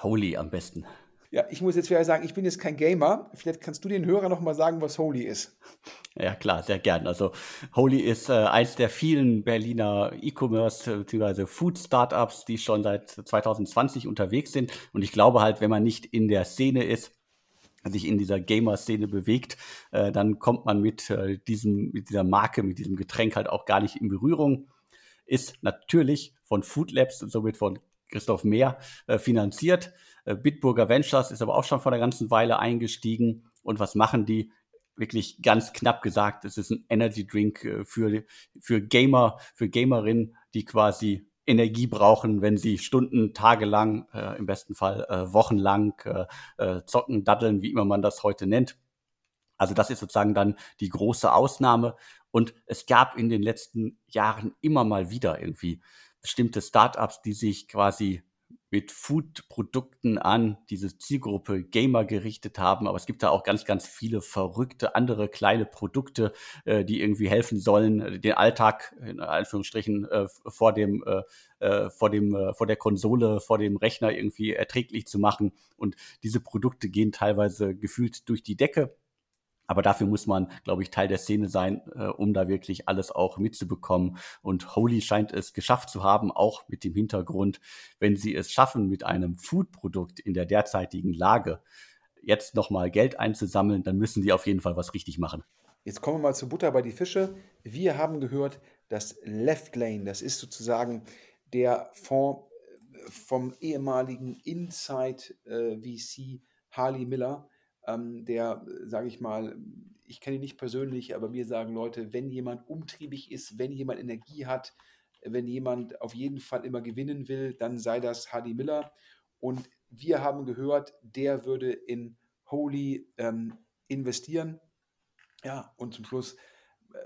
Holy am besten. Ja, ich muss jetzt wieder sagen, ich bin jetzt kein Gamer. Vielleicht kannst du den Hörer noch mal sagen, was Holy ist. Ja, klar, sehr gern. Also Holy ist äh, eins der vielen Berliner E-Commerce bzw. Food-Startups, die schon seit 2020 unterwegs sind. Und ich glaube halt, wenn man nicht in der Szene ist, sich in dieser Gamer-Szene bewegt, äh, dann kommt man mit, äh, diesem, mit dieser Marke, mit diesem Getränk halt auch gar nicht in Berührung. Ist natürlich von Food Labs und somit von Christoph Mehr äh, finanziert. Äh, Bitburger Ventures ist aber auch schon vor einer ganzen Weile eingestiegen. Und was machen die? Wirklich ganz knapp gesagt, es ist ein Energy Drink äh, für, für Gamer, für Gamerinnen, die quasi Energie brauchen, wenn sie Stunden, Tage lang, äh, im besten Fall äh, wochenlang äh, äh, zocken, daddeln, wie immer man das heute nennt. Also das ist sozusagen dann die große Ausnahme. Und es gab in den letzten Jahren immer mal wieder irgendwie bestimmte Startups, die sich quasi mit Food-Produkten an diese Zielgruppe Gamer gerichtet haben. Aber es gibt da auch ganz, ganz viele verrückte andere kleine Produkte, äh, die irgendwie helfen sollen, äh, den Alltag in Anführungsstrichen äh, vor dem, äh, äh vor dem, äh, vor der Konsole, vor dem Rechner irgendwie erträglich zu machen. Und diese Produkte gehen teilweise gefühlt durch die Decke. Aber dafür muss man, glaube ich, Teil der Szene sein, äh, um da wirklich alles auch mitzubekommen. Und Holy scheint es geschafft zu haben, auch mit dem Hintergrund, wenn sie es schaffen, mit einem Food-Produkt in der derzeitigen Lage jetzt nochmal Geld einzusammeln, dann müssen sie auf jeden Fall was richtig machen. Jetzt kommen wir mal zu Butter bei die Fische. Wir haben gehört, dass Left Lane, das ist sozusagen der Fonds äh, vom ehemaligen Inside äh, VC Harley Miller, ähm, der, sage ich mal, ich kenne ihn nicht persönlich, aber mir sagen Leute, wenn jemand umtriebig ist, wenn jemand Energie hat, wenn jemand auf jeden Fall immer gewinnen will, dann sei das Hardy Miller. Und wir haben gehört, der würde in Holy ähm, investieren. Ja, und zum Schluss äh,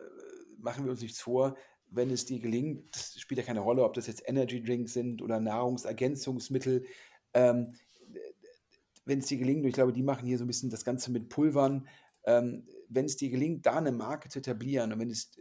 machen wir uns nichts vor, wenn es dir gelingt, das spielt ja keine Rolle, ob das jetzt Energy Drinks sind oder Nahrungsergänzungsmittel, ähm, wenn es dir gelingt, ich glaube, die machen hier so ein bisschen das Ganze mit Pulvern, ähm, wenn es dir gelingt, da eine Marke zu etablieren und wenn es,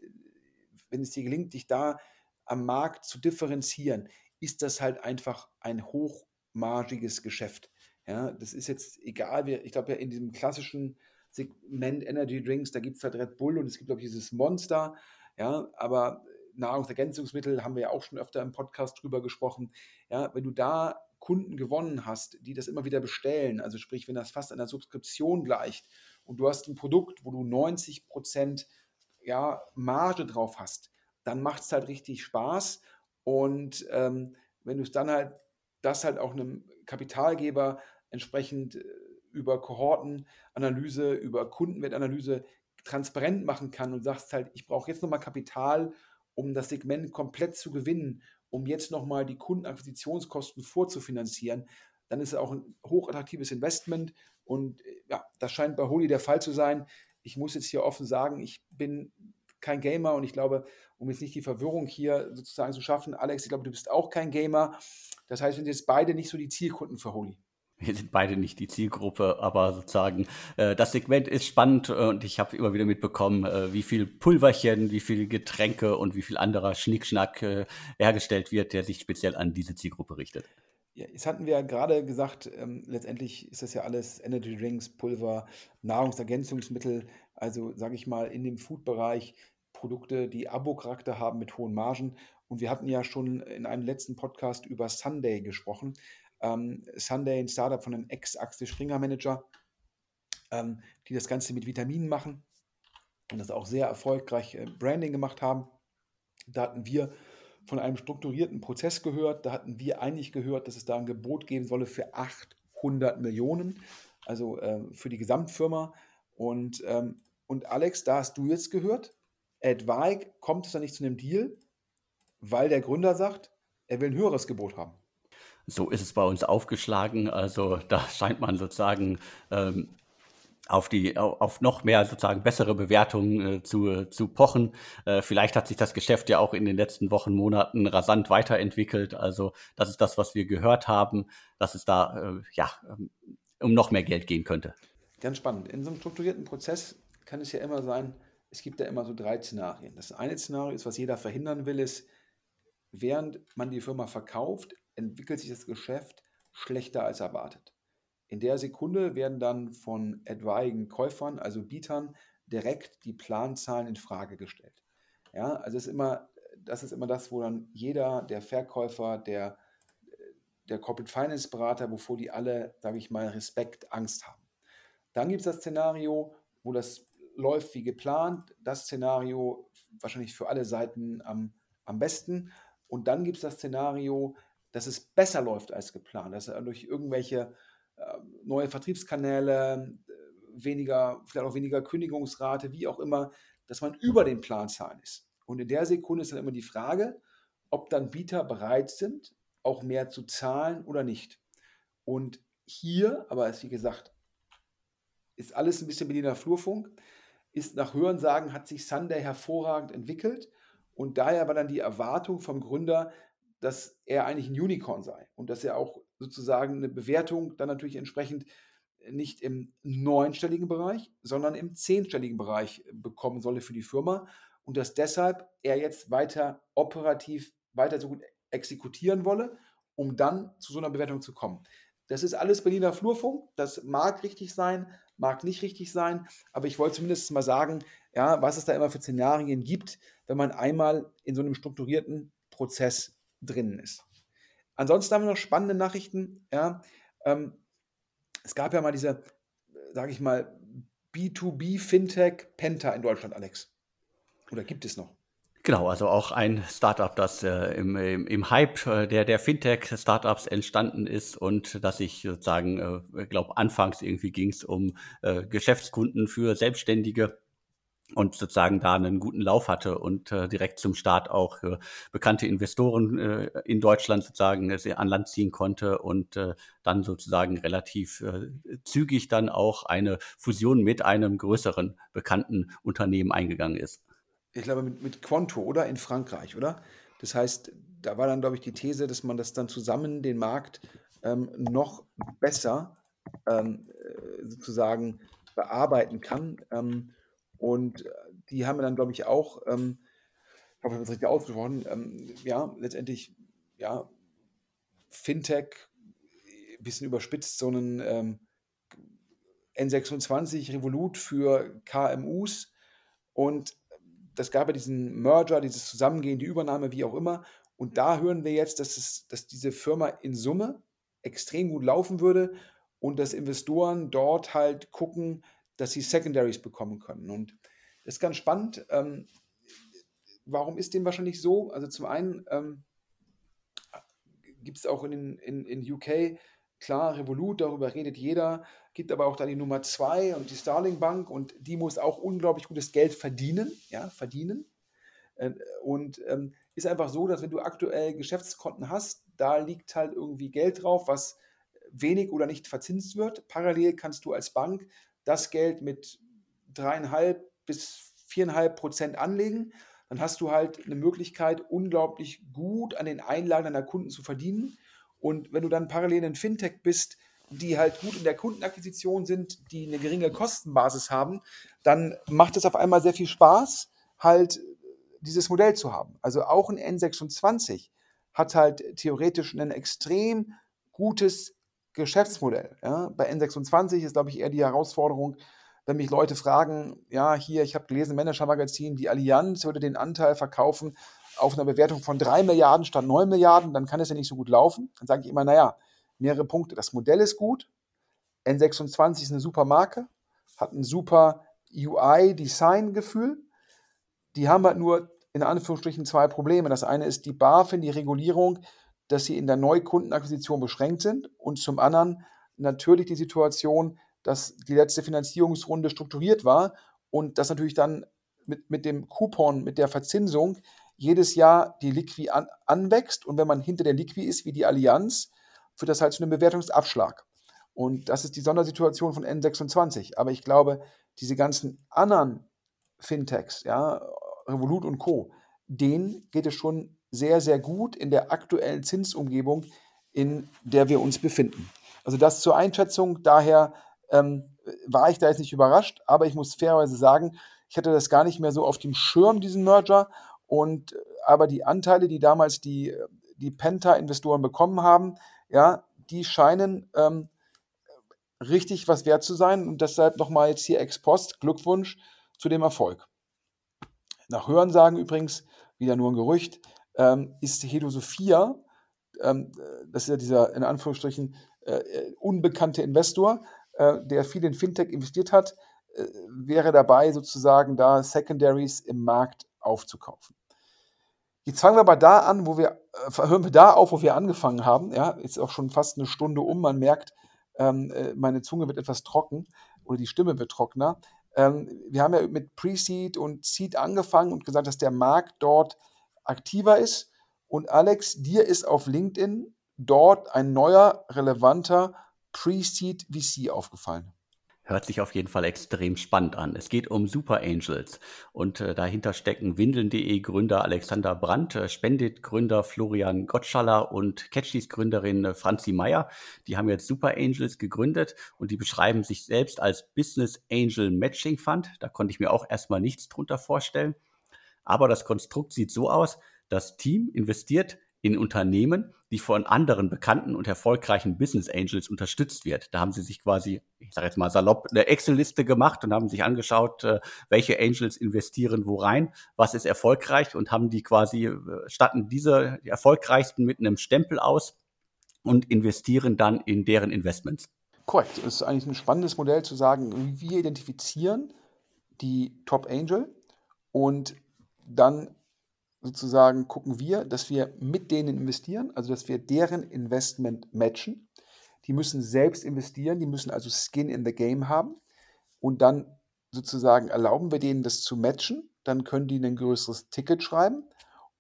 wenn es dir gelingt, dich da am Markt zu differenzieren, ist das halt einfach ein hochmargiges Geschäft. Ja, das ist jetzt egal, ich glaube ja in diesem klassischen Segment Energy Drinks, da gibt es halt Red Bull und es gibt, ich, dieses Monster, ja, aber Nahrungsergänzungsmittel haben wir ja auch schon öfter im Podcast drüber gesprochen. Ja, wenn du da Kunden gewonnen hast, die das immer wieder bestellen, also sprich, wenn das fast einer Subskription gleicht und du hast ein Produkt, wo du 90 Prozent ja, Marge drauf hast, dann macht es halt richtig Spaß. Und ähm, wenn du es dann halt, das halt auch einem Kapitalgeber entsprechend äh, über Kohortenanalyse, über Kundenwertanalyse transparent machen kann und sagst halt, ich brauche jetzt nochmal Kapital, um das Segment komplett zu gewinnen um jetzt nochmal die Kundenakquisitionskosten vorzufinanzieren, dann ist es auch ein hochattraktives Investment. Und äh, ja, das scheint bei Holy der Fall zu sein. Ich muss jetzt hier offen sagen, ich bin kein Gamer und ich glaube, um jetzt nicht die Verwirrung hier sozusagen zu schaffen, Alex, ich glaube, du bist auch kein Gamer. Das heißt, wir sind jetzt beide nicht so die Zielkunden für Holy wir sind beide nicht die Zielgruppe, aber sozusagen äh, das Segment ist spannend äh, und ich habe immer wieder mitbekommen, äh, wie viel Pulverchen, wie viel Getränke und wie viel anderer Schnickschnack äh, hergestellt wird, der sich speziell an diese Zielgruppe richtet. Ja, jetzt hatten wir ja gerade gesagt, ähm, letztendlich ist das ja alles Energy Drinks, Pulver, Nahrungsergänzungsmittel, also sage ich mal in dem Food-Bereich Produkte, die Abo-Charakter haben mit hohen Margen. Und wir hatten ja schon in einem letzten Podcast über Sunday gesprochen ähm, Sunday, ein Startup von einem Ex-Axel Springer Manager, ähm, die das Ganze mit Vitaminen machen und das auch sehr erfolgreich äh, Branding gemacht haben. Da hatten wir von einem strukturierten Prozess gehört. Da hatten wir eigentlich gehört, dass es da ein Gebot geben solle für 800 Millionen, also äh, für die Gesamtfirma. Und, ähm, und Alex, da hast du jetzt gehört, Advike kommt es da nicht zu einem Deal, weil der Gründer sagt, er will ein höheres Gebot haben. So ist es bei uns aufgeschlagen. Also da scheint man sozusagen ähm, auf die auf noch mehr sozusagen bessere Bewertungen äh, zu, zu pochen. Äh, vielleicht hat sich das Geschäft ja auch in den letzten Wochen, Monaten rasant weiterentwickelt. Also das ist das, was wir gehört haben, dass es da äh, ja ähm, um noch mehr Geld gehen könnte. Ganz spannend. In so einem strukturierten Prozess kann es ja immer sein, es gibt ja immer so drei Szenarien. Das eine Szenario ist, was jeder verhindern will, ist, während man die Firma verkauft, entwickelt sich das Geschäft schlechter als erwartet. In der Sekunde werden dann von etwaigen Käufern, also Bietern, direkt die Planzahlen in Frage gestellt. Ja, also ist immer, das ist immer das, wo dann jeder, der Verkäufer, der, der Corporate Finance Berater, wovor die alle, sage ich mal, Respekt, Angst haben. Dann gibt es das Szenario, wo das läuft wie geplant. Das Szenario wahrscheinlich für alle Seiten am, am besten. Und dann gibt es das Szenario, dass es besser läuft als geplant, dass er durch irgendwelche äh, neue Vertriebskanäle, äh, weniger, vielleicht auch weniger Kündigungsrate, wie auch immer, dass man über den Planzahlen ist. Und in der Sekunde ist dann immer die Frage, ob dann Bieter bereit sind, auch mehr zu zahlen oder nicht. Und hier, aber wie gesagt, ist alles ein bisschen Berliner Flurfunk, ist nach Hörensagen hat sich Sunday hervorragend entwickelt und daher war dann die Erwartung vom Gründer, dass er eigentlich ein Unicorn sei und dass er auch sozusagen eine Bewertung dann natürlich entsprechend nicht im neunstelligen Bereich, sondern im zehnstelligen Bereich bekommen solle für die Firma und dass deshalb er jetzt weiter operativ weiter so gut exekutieren wolle, um dann zu so einer Bewertung zu kommen. Das ist alles Berliner Flurfunk. Das mag richtig sein, mag nicht richtig sein, aber ich wollte zumindest mal sagen, ja, was es da immer für Szenarien gibt, wenn man einmal in so einem strukturierten Prozess drinnen ist. Ansonsten haben wir noch spannende Nachrichten. Ja, ähm, es gab ja mal diese, sage ich mal, B2B-Fintech Penta in Deutschland, Alex. Oder gibt es noch? Genau, also auch ein Startup, das äh, im, im, im, Hype äh, der, der Fintech-Startups entstanden ist und dass ich sozusagen, äh, glaube, anfangs irgendwie ging es um äh, Geschäftskunden für Selbstständige und sozusagen da einen guten Lauf hatte und äh, direkt zum Start auch äh, bekannte Investoren äh, in Deutschland sozusagen äh, an Land ziehen konnte und äh, dann sozusagen relativ äh, zügig dann auch eine Fusion mit einem größeren bekannten Unternehmen eingegangen ist. ich glaube, mit, mit Quanto, oder? In Frankreich, oder? Das heißt, da war dann, glaube ich, die These, dass man das dann zusammen den Markt ähm, noch besser ähm, äh, sozusagen bearbeiten kann. Ähm, und die haben dann, glaube ich, auch, ähm, ich habe das richtig ausgesprochen, ähm, ja, letztendlich, ja, Fintech, ein bisschen überspitzt, so einen ähm, N26 Revolut für KMUs und das gab ja diesen Merger, dieses Zusammengehen, die Übernahme, wie auch immer. Und da hören wir jetzt, dass, es, dass diese Firma in Summe extrem gut laufen würde und dass Investoren dort halt gucken, dass sie Secondaries bekommen können. Und das ist ganz spannend. Ähm, warum ist dem wahrscheinlich so? Also zum einen ähm, gibt es auch in, in, in UK Klar, Revolut, darüber redet jeder, gibt aber auch da die Nummer zwei und die Starling Bank und die muss auch unglaublich gutes Geld verdienen, ja, verdienen. Äh, und ähm, ist einfach so, dass wenn du aktuell Geschäftskonten hast, da liegt halt irgendwie Geld drauf, was wenig oder nicht verzinst wird. Parallel kannst du als Bank das Geld mit dreieinhalb bis viereinhalb Prozent anlegen. Dann hast du halt eine Möglichkeit, unglaublich gut an den Einlagen deiner Kunden zu verdienen und wenn du dann parallel in Fintech bist, die halt gut in der Kundenakquisition sind, die eine geringe Kostenbasis haben, dann macht es auf einmal sehr viel Spaß, halt dieses Modell zu haben. Also auch ein N26 hat halt theoretisch ein extrem gutes Geschäftsmodell. Ja. Bei N26 ist, glaube ich, eher die Herausforderung, wenn mich Leute fragen, ja, hier, ich habe gelesen, Manager-Magazin, die Allianz würde den Anteil verkaufen auf einer Bewertung von 3 Milliarden statt 9 Milliarden, dann kann es ja nicht so gut laufen. Dann sage ich immer, naja, mehrere Punkte. Das Modell ist gut, N26 ist eine super Marke, hat ein super UI-Design-Gefühl. Die haben halt nur in Anführungsstrichen zwei Probleme. Das eine ist die BaFin, die Regulierung, dass sie in der Neukundenakquisition beschränkt sind und zum anderen natürlich die Situation, dass die letzte Finanzierungsrunde strukturiert war und das natürlich dann mit, mit dem Coupon, mit der Verzinsung jedes Jahr die Liqui an, anwächst und wenn man hinter der Liqui ist, wie die Allianz, führt das halt zu einem Bewertungsabschlag. Und das ist die Sondersituation von N26. Aber ich glaube, diese ganzen anderen Fintechs, ja, Revolut und Co., denen geht es schon sehr, sehr gut in der aktuellen Zinsumgebung, in der wir uns befinden. Also das zur Einschätzung. Daher ähm, war ich da jetzt nicht überrascht, aber ich muss fairerweise sagen, ich hatte das gar nicht mehr so auf dem Schirm, diesen Merger, und äh, aber die Anteile, die damals die, die Penta-Investoren bekommen haben, ja, die scheinen ähm, richtig was wert zu sein. Und deshalb nochmal jetzt hier ex post Glückwunsch zu dem Erfolg. Nach Hörensagen übrigens, wieder nur ein Gerücht, ähm, ist Hedo Sophia, ähm, das ist ja dieser in Anführungsstrichen äh, unbekannte Investor, äh, der viel in Fintech investiert hat, äh, wäre dabei sozusagen da Secondaries im Markt aufzukaufen. Jetzt fangen wir aber da an, wo wir, äh, hören wir da auf, wo wir angefangen haben. Ja, ist auch schon fast eine Stunde um. Man merkt, ähm, äh, meine Zunge wird etwas trocken oder die Stimme wird trockener. Ähm, wir haben ja mit Pre-Seed und Seed angefangen und gesagt, dass der Markt dort aktiver ist. Und Alex, dir ist auf LinkedIn dort ein neuer, relevanter Pre-Seed VC aufgefallen. Hört sich auf jeden Fall extrem spannend an. Es geht um Super Angels und äh, dahinter stecken Windeln.de Gründer Alexander Brandt, äh, Spendit Gründer Florian Gottschaller und Catchys Gründerin äh, Franzi Meyer. Die haben jetzt Super Angels gegründet und die beschreiben sich selbst als Business Angel Matching Fund. Da konnte ich mir auch erstmal nichts drunter vorstellen. Aber das Konstrukt sieht so aus, das Team investiert in Unternehmen, die von anderen bekannten und erfolgreichen Business Angels unterstützt wird. Da haben sie sich quasi, ich sage jetzt mal salopp, eine Excel-Liste gemacht und haben sich angeschaut, äh, welche Angels investieren wo rein, was ist erfolgreich und haben die quasi, äh, statten diese die erfolgreichsten mit einem Stempel aus und investieren dann in deren Investments. Korrekt. Es ist eigentlich ein spannendes Modell zu sagen, wir identifizieren die Top Angel und dann sozusagen gucken wir, dass wir mit denen investieren, also dass wir deren Investment matchen. Die müssen selbst investieren, die müssen also Skin in the Game haben und dann sozusagen erlauben wir denen das zu matchen. Dann können die ein größeres Ticket schreiben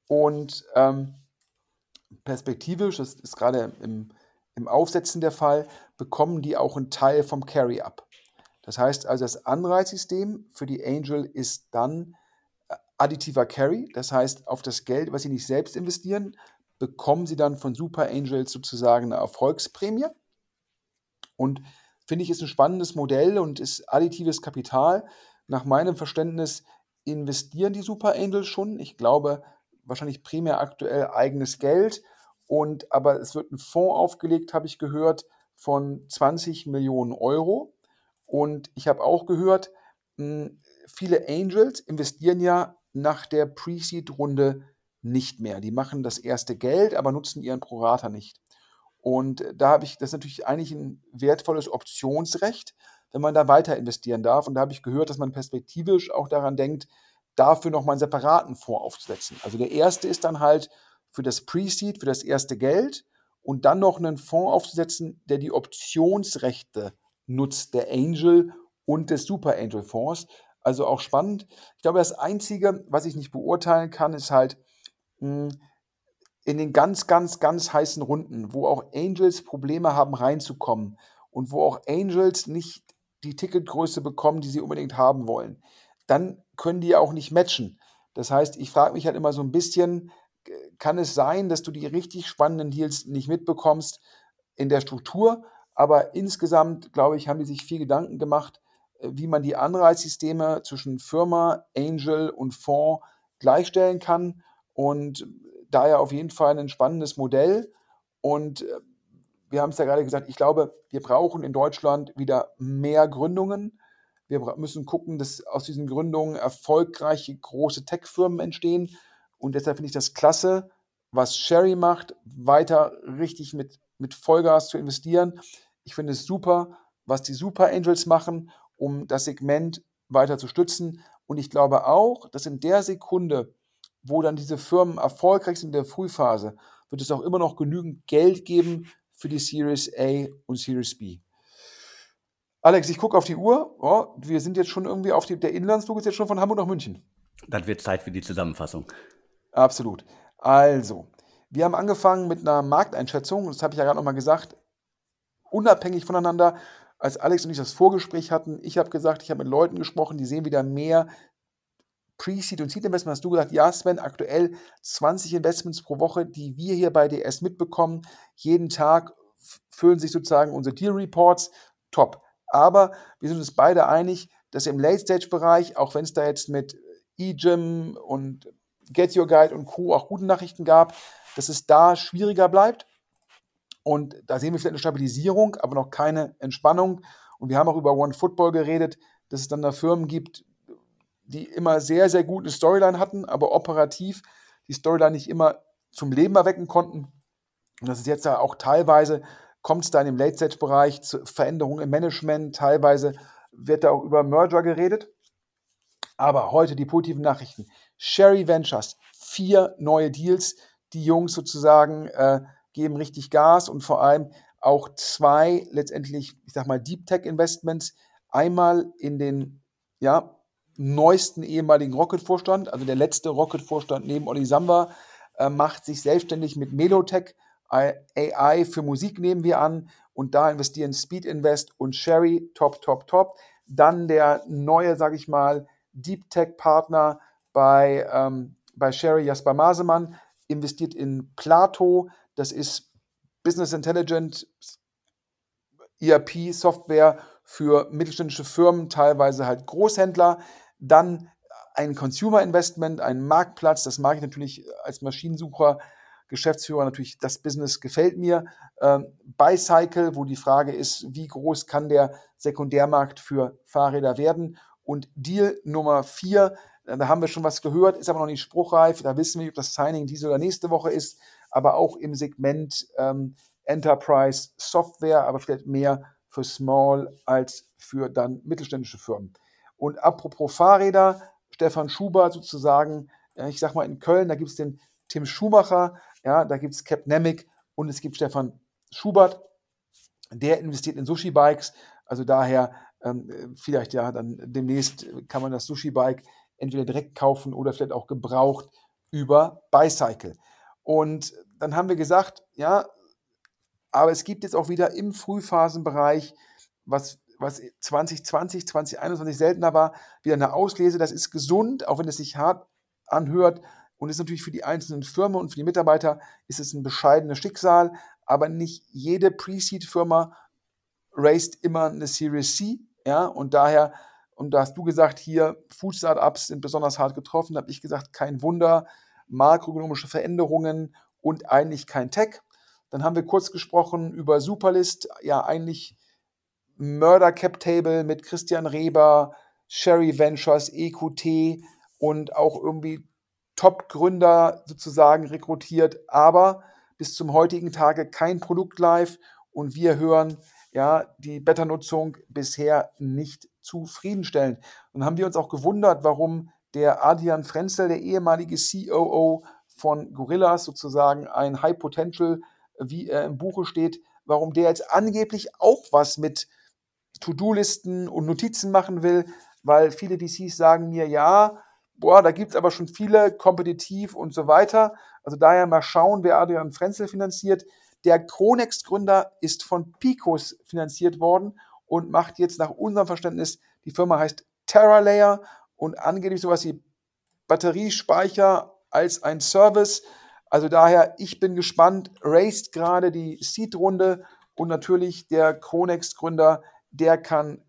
und ähm, perspektivisch, das ist gerade im, im Aufsetzen der Fall, bekommen die auch einen Teil vom Carry-up. Das heißt also, das Anreizsystem für die Angel ist dann additiver Carry, das heißt, auf das Geld, was Sie nicht selbst investieren, bekommen Sie dann von Super Angels sozusagen eine Erfolgsprämie. Und finde ich, ist ein spannendes Modell und ist additives Kapital. Nach meinem Verständnis investieren die Super Angels schon. Ich glaube, wahrscheinlich primär aktuell eigenes Geld. Und aber es wird ein Fonds aufgelegt, habe ich gehört, von 20 Millionen Euro. Und ich habe auch gehört, hm, viele Angels investieren ja nach der Pre-Seed-Runde nicht mehr. Die machen das erste Geld, aber nutzen ihren Prorata nicht. Und da habe ich, das ist natürlich eigentlich ein wertvolles Optionsrecht, wenn man da weiter investieren darf. Und da habe ich gehört, dass man perspektivisch auch daran denkt, dafür nochmal einen separaten Fonds aufzusetzen. Also der erste ist dann halt für das Pre-Seed, für das erste Geld und dann noch einen Fonds aufzusetzen, der die Optionsrechte nutzt, der Angel und des Super Angel Fonds. Also auch spannend. Ich glaube, das Einzige, was ich nicht beurteilen kann, ist halt mh, hm, in den ganz, ganz, ganz heißen Runden, wo auch Angels Probleme haben reinzukommen und wo auch Angels nicht die Ticketgröße bekommen, die sie unbedingt haben wollen, dann können die ja auch nicht matchen. Das heißt, ich frage mich halt immer so ein bisschen, kann es sein, dass du die richtig spannenden Deals nicht mitbekommst in der Struktur, aber insgesamt, glaube ich, haben die sich viel Gedanken gemacht, wie man die Anreizsysteme zwischen Firma, Angel und Fonds gleichstellen kann. Und daher auf jeden Fall ein spannendes Modell. Und äh, wir haben es ja gerade gesagt, ich glaube, wir brauchen in Deutschland wieder mehr Gründungen. Wir müssen gucken, dass aus diesen Gründungen erfolgreiche große Tech-Firmen entstehen. Und deshalb finde ich das klasse, was Sherry macht, weiter richtig mit, mit Vollgas zu investieren. Ich finde es super, was die Super Angels machen, um das Segment weiter zu stützen. Und ich glaube auch, dass in der Sekunde, wo dann diese Firmen erfolgreich sind in der Frühphase, wird es auch immer noch genügend Geld geben für die Series A und Series B. Alex, ich gucke auf die Uhr. Oh, wir sind jetzt schon irgendwie auf die, der Inlandsflug ist jetzt schon von Hamburg nach München. Dann wird Zeit für die Zusammenfassung. Absolut. Also, wir haben angefangen mit einer Markteinschätzung, das habe ich ja gerade nochmal gesagt, unabhängig voneinander. Als Alex und ich das Vorgespräch hatten, ich habe gesagt, ich habe mit Leuten gesprochen, die sehen wieder mehr Pre-Seed und Seed-Investment. Hast du gesagt, ja, Sven, aktuell 20 Investments pro Woche, die wir hier bei DS mitbekommen. Jeden Tag füllen sich sozusagen unsere Deal-Reports. Top. Aber wir sind uns beide einig, dass im Late-Stage-Bereich, auch wenn es da jetzt mit eGym und Get Your Guide und Co. auch gute Nachrichten gab, dass es da schwieriger bleibt. Und da sehen wir vielleicht eine Stabilisierung, aber noch keine Entspannung. Und wir haben auch über One Football geredet, dass es dann da Firmen gibt, die immer sehr, sehr gut eine Storyline hatten, aber operativ die Storyline nicht immer zum Leben erwecken konnten. Und das ist jetzt ja auch teilweise, kommt es da in dem Late-Stage-Bereich zu Veränderungen im Management, teilweise wird da auch über Merger geredet. Aber heute die positiven Nachrichten. Sherry Ventures, vier neue Deals. Die Jungs sozusagen äh, geben richtig Gas und vor allem auch zwei letztendlich, ich sag mal, Deep Tech Investments. Einmal in den ja, neuesten ehemaligen Rocket-Vorstand, also der letzte Rocket-Vorstand neben Olli Samba, äh, macht sich selbstständig mit Melotech AI für Musik nehmen wir an und da investieren Speed Invest und Sherry, top, top, top. Dann der neue, sage ich mal, Deep Tech Partner bei, ähm, bei Sherry Jasper Masemann, investiert in Plato, das ist Business Intelligence, ERP-Software für mittelständische Firmen, teilweise halt Großhändler. Dann ein Consumer Investment, ein Marktplatz, das mag ich natürlich als Maschinensucher, Geschäftsführer natürlich, das Business gefällt mir. Ähm, Bicycle, wo die Frage ist, wie groß kann der Sekundärmarkt für Fahrräder werden? Und Deal Nummer vier, da haben wir schon was gehört, ist aber noch nicht spruchreif. Da wissen wir nicht, ob das Signing diese oder nächste Woche ist, aber auch im Segment ähm, Enterprise Software, aber vielleicht mehr für Small als für dann mittelständische Firmen. Und apropos Fahrräder, Stefan Schubert sozusagen, ich sag mal in Köln, da gibt es den Tim Schumacher, ja, da gibt es Capnemic und es gibt Stefan Schubert, der investiert in Sushi-Bikes, also daher ähm, vielleicht ja dann demnächst kann man das Sushi-Bike entweder direkt kaufen oder vielleicht auch gebraucht über Bicycle. Und dann haben wir gesagt, ja, aber es gibt jetzt auch wieder im Frühphasenbereich, was, was 2020, 2021 seltener war, wieder eine Auslese. Das ist gesund, auch wenn es sich hart anhört. Und ist natürlich für die einzelnen Firmen und für die Mitarbeiter ist es ein bescheidenes Schicksal, aber nicht jede Pre-Seed-Firma raised immer eine Series C. Ja, und daher, und da hast du gesagt, hier Food Startups sind besonders hart getroffen, habe ich gesagt, kein Wunder, makroökonomische Veränderungen und eigentlich kein Tech. Dann haben wir kurz gesprochen über Superlist, ja, eigentlich Murder Cap Table mit Christian Reber, Sherry Ventures, EQT und auch irgendwie Top-Gründer sozusagen rekrutiert, aber bis zum heutigen Tage kein Produkt live und wir hören ja die Beta-Nutzung bisher nicht zufriedenstellend. Und haben wir uns auch gewundert, warum der Adrian Frenzel, der ehemalige COO von Gorillas, sozusagen ein High Potential, wie er im Buche steht, warum der jetzt angeblich auch was mit To-Do-Listen und Notizen machen will, weil viele VCs sagen mir, ja, boah, da gibt es aber schon viele, kompetitiv und so weiter. Also daher mal schauen, wer Adrian Frenzel finanziert. Der Chronext-Gründer ist von Picos finanziert worden und macht jetzt nach unserem Verständnis, die Firma heißt TerraLayer und angeblich sowas wie Batteriespeicher als ein Service. Also daher, ich bin gespannt, raced gerade die Seed-Runde und natürlich der Chronext-Gründer, der kann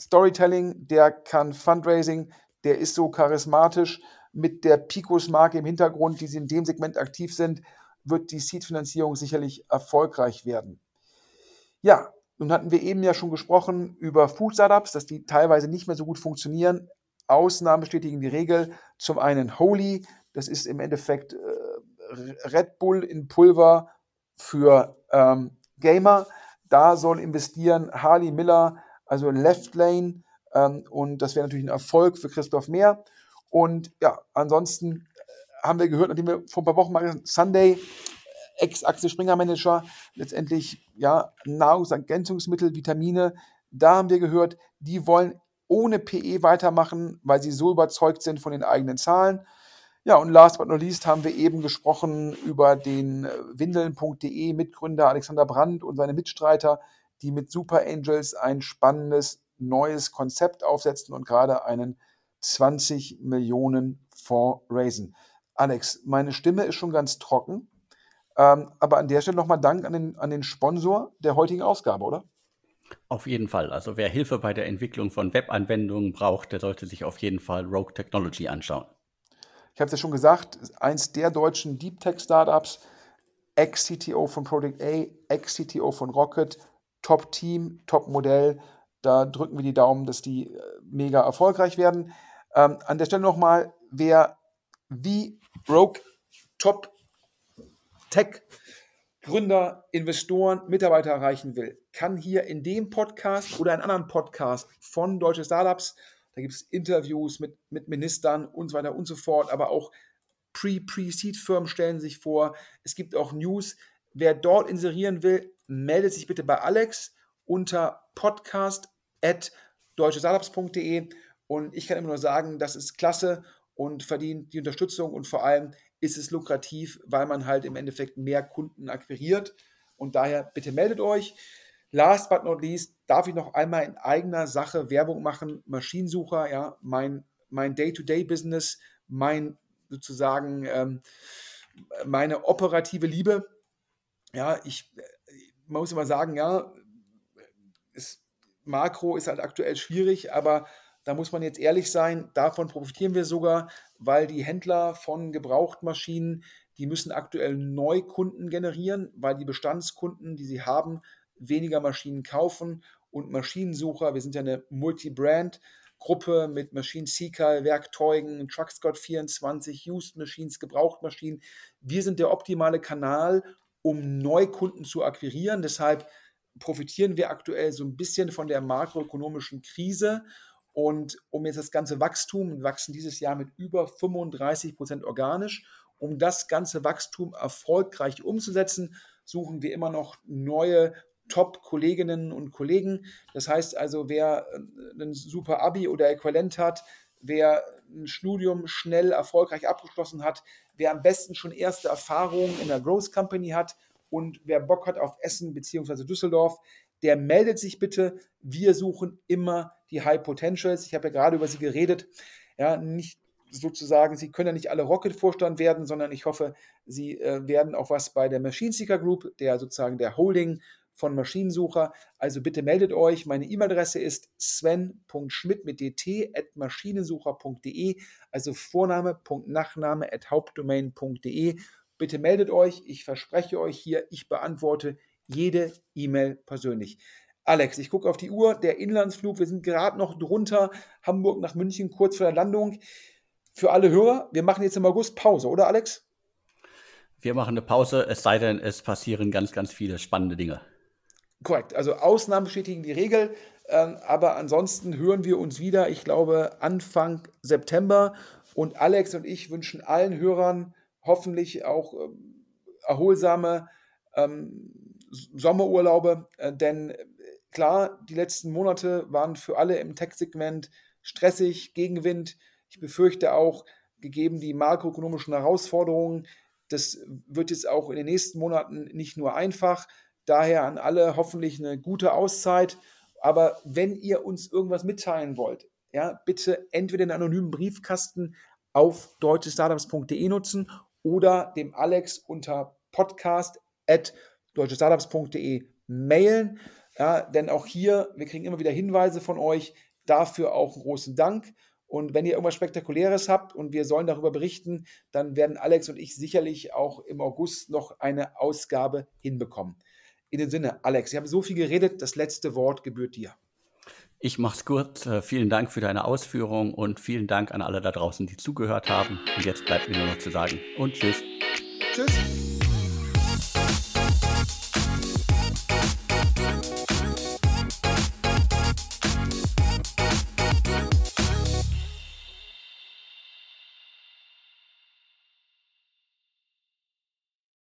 Storytelling, der kann Fundraising, der ist so charismatisch. Mit der Picos-Marke im Hintergrund, die sie in dem Segment aktiv sind, wird die Seed-Finanzierung sicherlich erfolgreich werden. Ja, nun hatten wir eben ja schon gesprochen über Food-Startups, dass die teilweise nicht mehr so gut funktionieren. Ausnahmen bestätigen die Regel. Zum einen Holy, das ist im Endeffekt äh, Red Bull in Pulver für ähm, Gamer. Da soll investieren Harley Miller, also Left Lane. Ähm, und das wäre natürlich ein Erfolg für Christoph Mehr. Und ja, ansonsten haben wir gehört, nachdem wir vor ein paar Wochen mal Sunday, Ex-Axel Springer Manager, letztendlich ja, Nahrungsergänzungsmittel, Vitamine, da haben wir gehört, die wollen ohne PE weitermachen, weil sie so überzeugt sind von den eigenen Zahlen. Ja, und last but not least haben wir eben gesprochen über den äh, Windeln.de Mitgründer Alexander Brandt und seine Mitstreiter, die mit Super Angels ein spannendes neues Konzept aufsetzen und gerade einen 20 Millionen Fonds raisen. Alex, meine Stimme ist schon ganz trocken, ähm, aber an der Stelle nochmal Dank an den, an den Sponsor der heutigen Ausgabe, oder? Auf jeden Fall. Also wer Hilfe bei der Entwicklung von Webanwendungen braucht, der sollte sich auf jeden Fall Rogue Technology anschauen. Ich habe es ja schon gesagt, eins der deutschen Deep Tech Startups, Ex-CTO von Project A, Ex-CTO von Rocket, Top-Team, Top-Modell. Da drücken wir die Daumen, dass die äh, mega erfolgreich werden. Ähm, an der Stelle nochmal, wer wie Rogue Top Tech Gründer, Investoren, Mitarbeiter erreichen will, kann hier in dem Podcast oder in anderen Podcast von Deutsche Startups, da gibt es Interviews mit, mit Ministern und so weiter und so fort, aber auch Pre-Pre-Seed-Firmen stellen sich vor. Es gibt auch News. Wer dort inserieren will, meldet sich bitte bei Alex unter podcast at deutschestartups.de und ich kann immer nur sagen, das ist klasse und verdient die Unterstützung und vor allem ist es lukrativ, weil man halt im Endeffekt mehr Kunden akquiriert und daher bitte meldet euch. Last but not least darf ich noch einmal in eigener Sache Werbung machen. Maschinensucher, ja, mein, mein Day-to-Day-Business, mein sozusagen ähm, meine operative Liebe. Ja, ich, man muss immer sagen, ja, ist, Makro ist halt aktuell schwierig, aber da muss man jetzt ehrlich sein, davon profitieren wir sogar, weil die Händler von Gebrauchtmaschinen, die müssen aktuell Neukunden generieren, weil die Bestandskunden, die sie haben, weniger Maschinen kaufen und Maschinensucher, wir sind ja eine Multi-Brand, Gruppe mit Machine Seeker, Werkzeugen, TruckScott 24, Used Machines, Gebrauchtmaschinen. Wir sind der optimale Kanal, um Neukunden zu akquirieren. Deshalb profitieren wir aktuell so ein bisschen von der makroökonomischen Krise. Und um jetzt das ganze Wachstum, wir wachsen dieses Jahr mit über 35 Prozent organisch, um das ganze Wachstum erfolgreich umzusetzen, suchen wir immer noch neue Top-Kolleginnen und Kollegen. Das heißt also, wer äh, ein super Abi oder Äquivalent hat, wer ein Studium schnell erfolgreich abgeschlossen hat, wer am besten schon erste Erfahrungen in der Growth Company hat und wer Bock hat auf Essen bzw. Düsseldorf, der meldet sich bitte. Wir suchen immer die High Potentials. Ich habe ja gerade über sie geredet. Ja, nicht, sozusagen, Sie können ja nicht alle Rocket-Vorstand werden, sondern ich hoffe, Sie äh, werden auch was bei der Machine Seeker Group, der sozusagen der Holding von Maschinensucher. Also bitte meldet euch. Meine E-Mail-Adresse ist sven.schmidt mit dt at maschinensucher.de, also Vorname.nachname at hauptdomain.de. Bitte meldet euch. Ich verspreche euch hier, ich beantworte jede E-Mail persönlich. Alex, ich gucke auf die Uhr, der Inlandsflug, wir sind gerade noch drunter, Hamburg nach München, kurz vor der Landung. Für alle Hörer, wir machen jetzt im August Pause, oder Alex? Wir machen eine Pause, es sei denn, es passieren ganz, ganz viele spannende Dinge. Korrekt, also Ausnahmen bestätigen die Regel, ähm, aber ansonsten hören wir uns wieder, ich glaube, Anfang September. Und Alex und ich wünschen allen Hörern hoffentlich auch ähm, erholsame ähm, Sommerurlaube, äh, denn klar, die letzten Monate waren für alle im Tech-Segment stressig, Gegenwind. Ich befürchte auch, gegeben die makroökonomischen Herausforderungen, das wird jetzt auch in den nächsten Monaten nicht nur einfach. Daher an alle hoffentlich eine gute Auszeit. Aber wenn ihr uns irgendwas mitteilen wollt, ja, bitte entweder den anonymen Briefkasten auf deutschestartups.de nutzen oder dem Alex unter podcast at deutschestartups.de mailen. Ja, denn auch hier, wir kriegen immer wieder Hinweise von euch. Dafür auch einen großen Dank. Und wenn ihr irgendwas Spektakuläres habt und wir sollen darüber berichten, dann werden Alex und ich sicherlich auch im August noch eine Ausgabe hinbekommen. In dem Sinne, Alex, ich habe so viel geredet, das letzte Wort gebührt dir. Ich mach's kurz. Äh, vielen Dank für deine Ausführung und vielen Dank an alle da draußen, die zugehört haben. Und jetzt bleibt mir nur noch zu sagen und tschüss. Tschüss.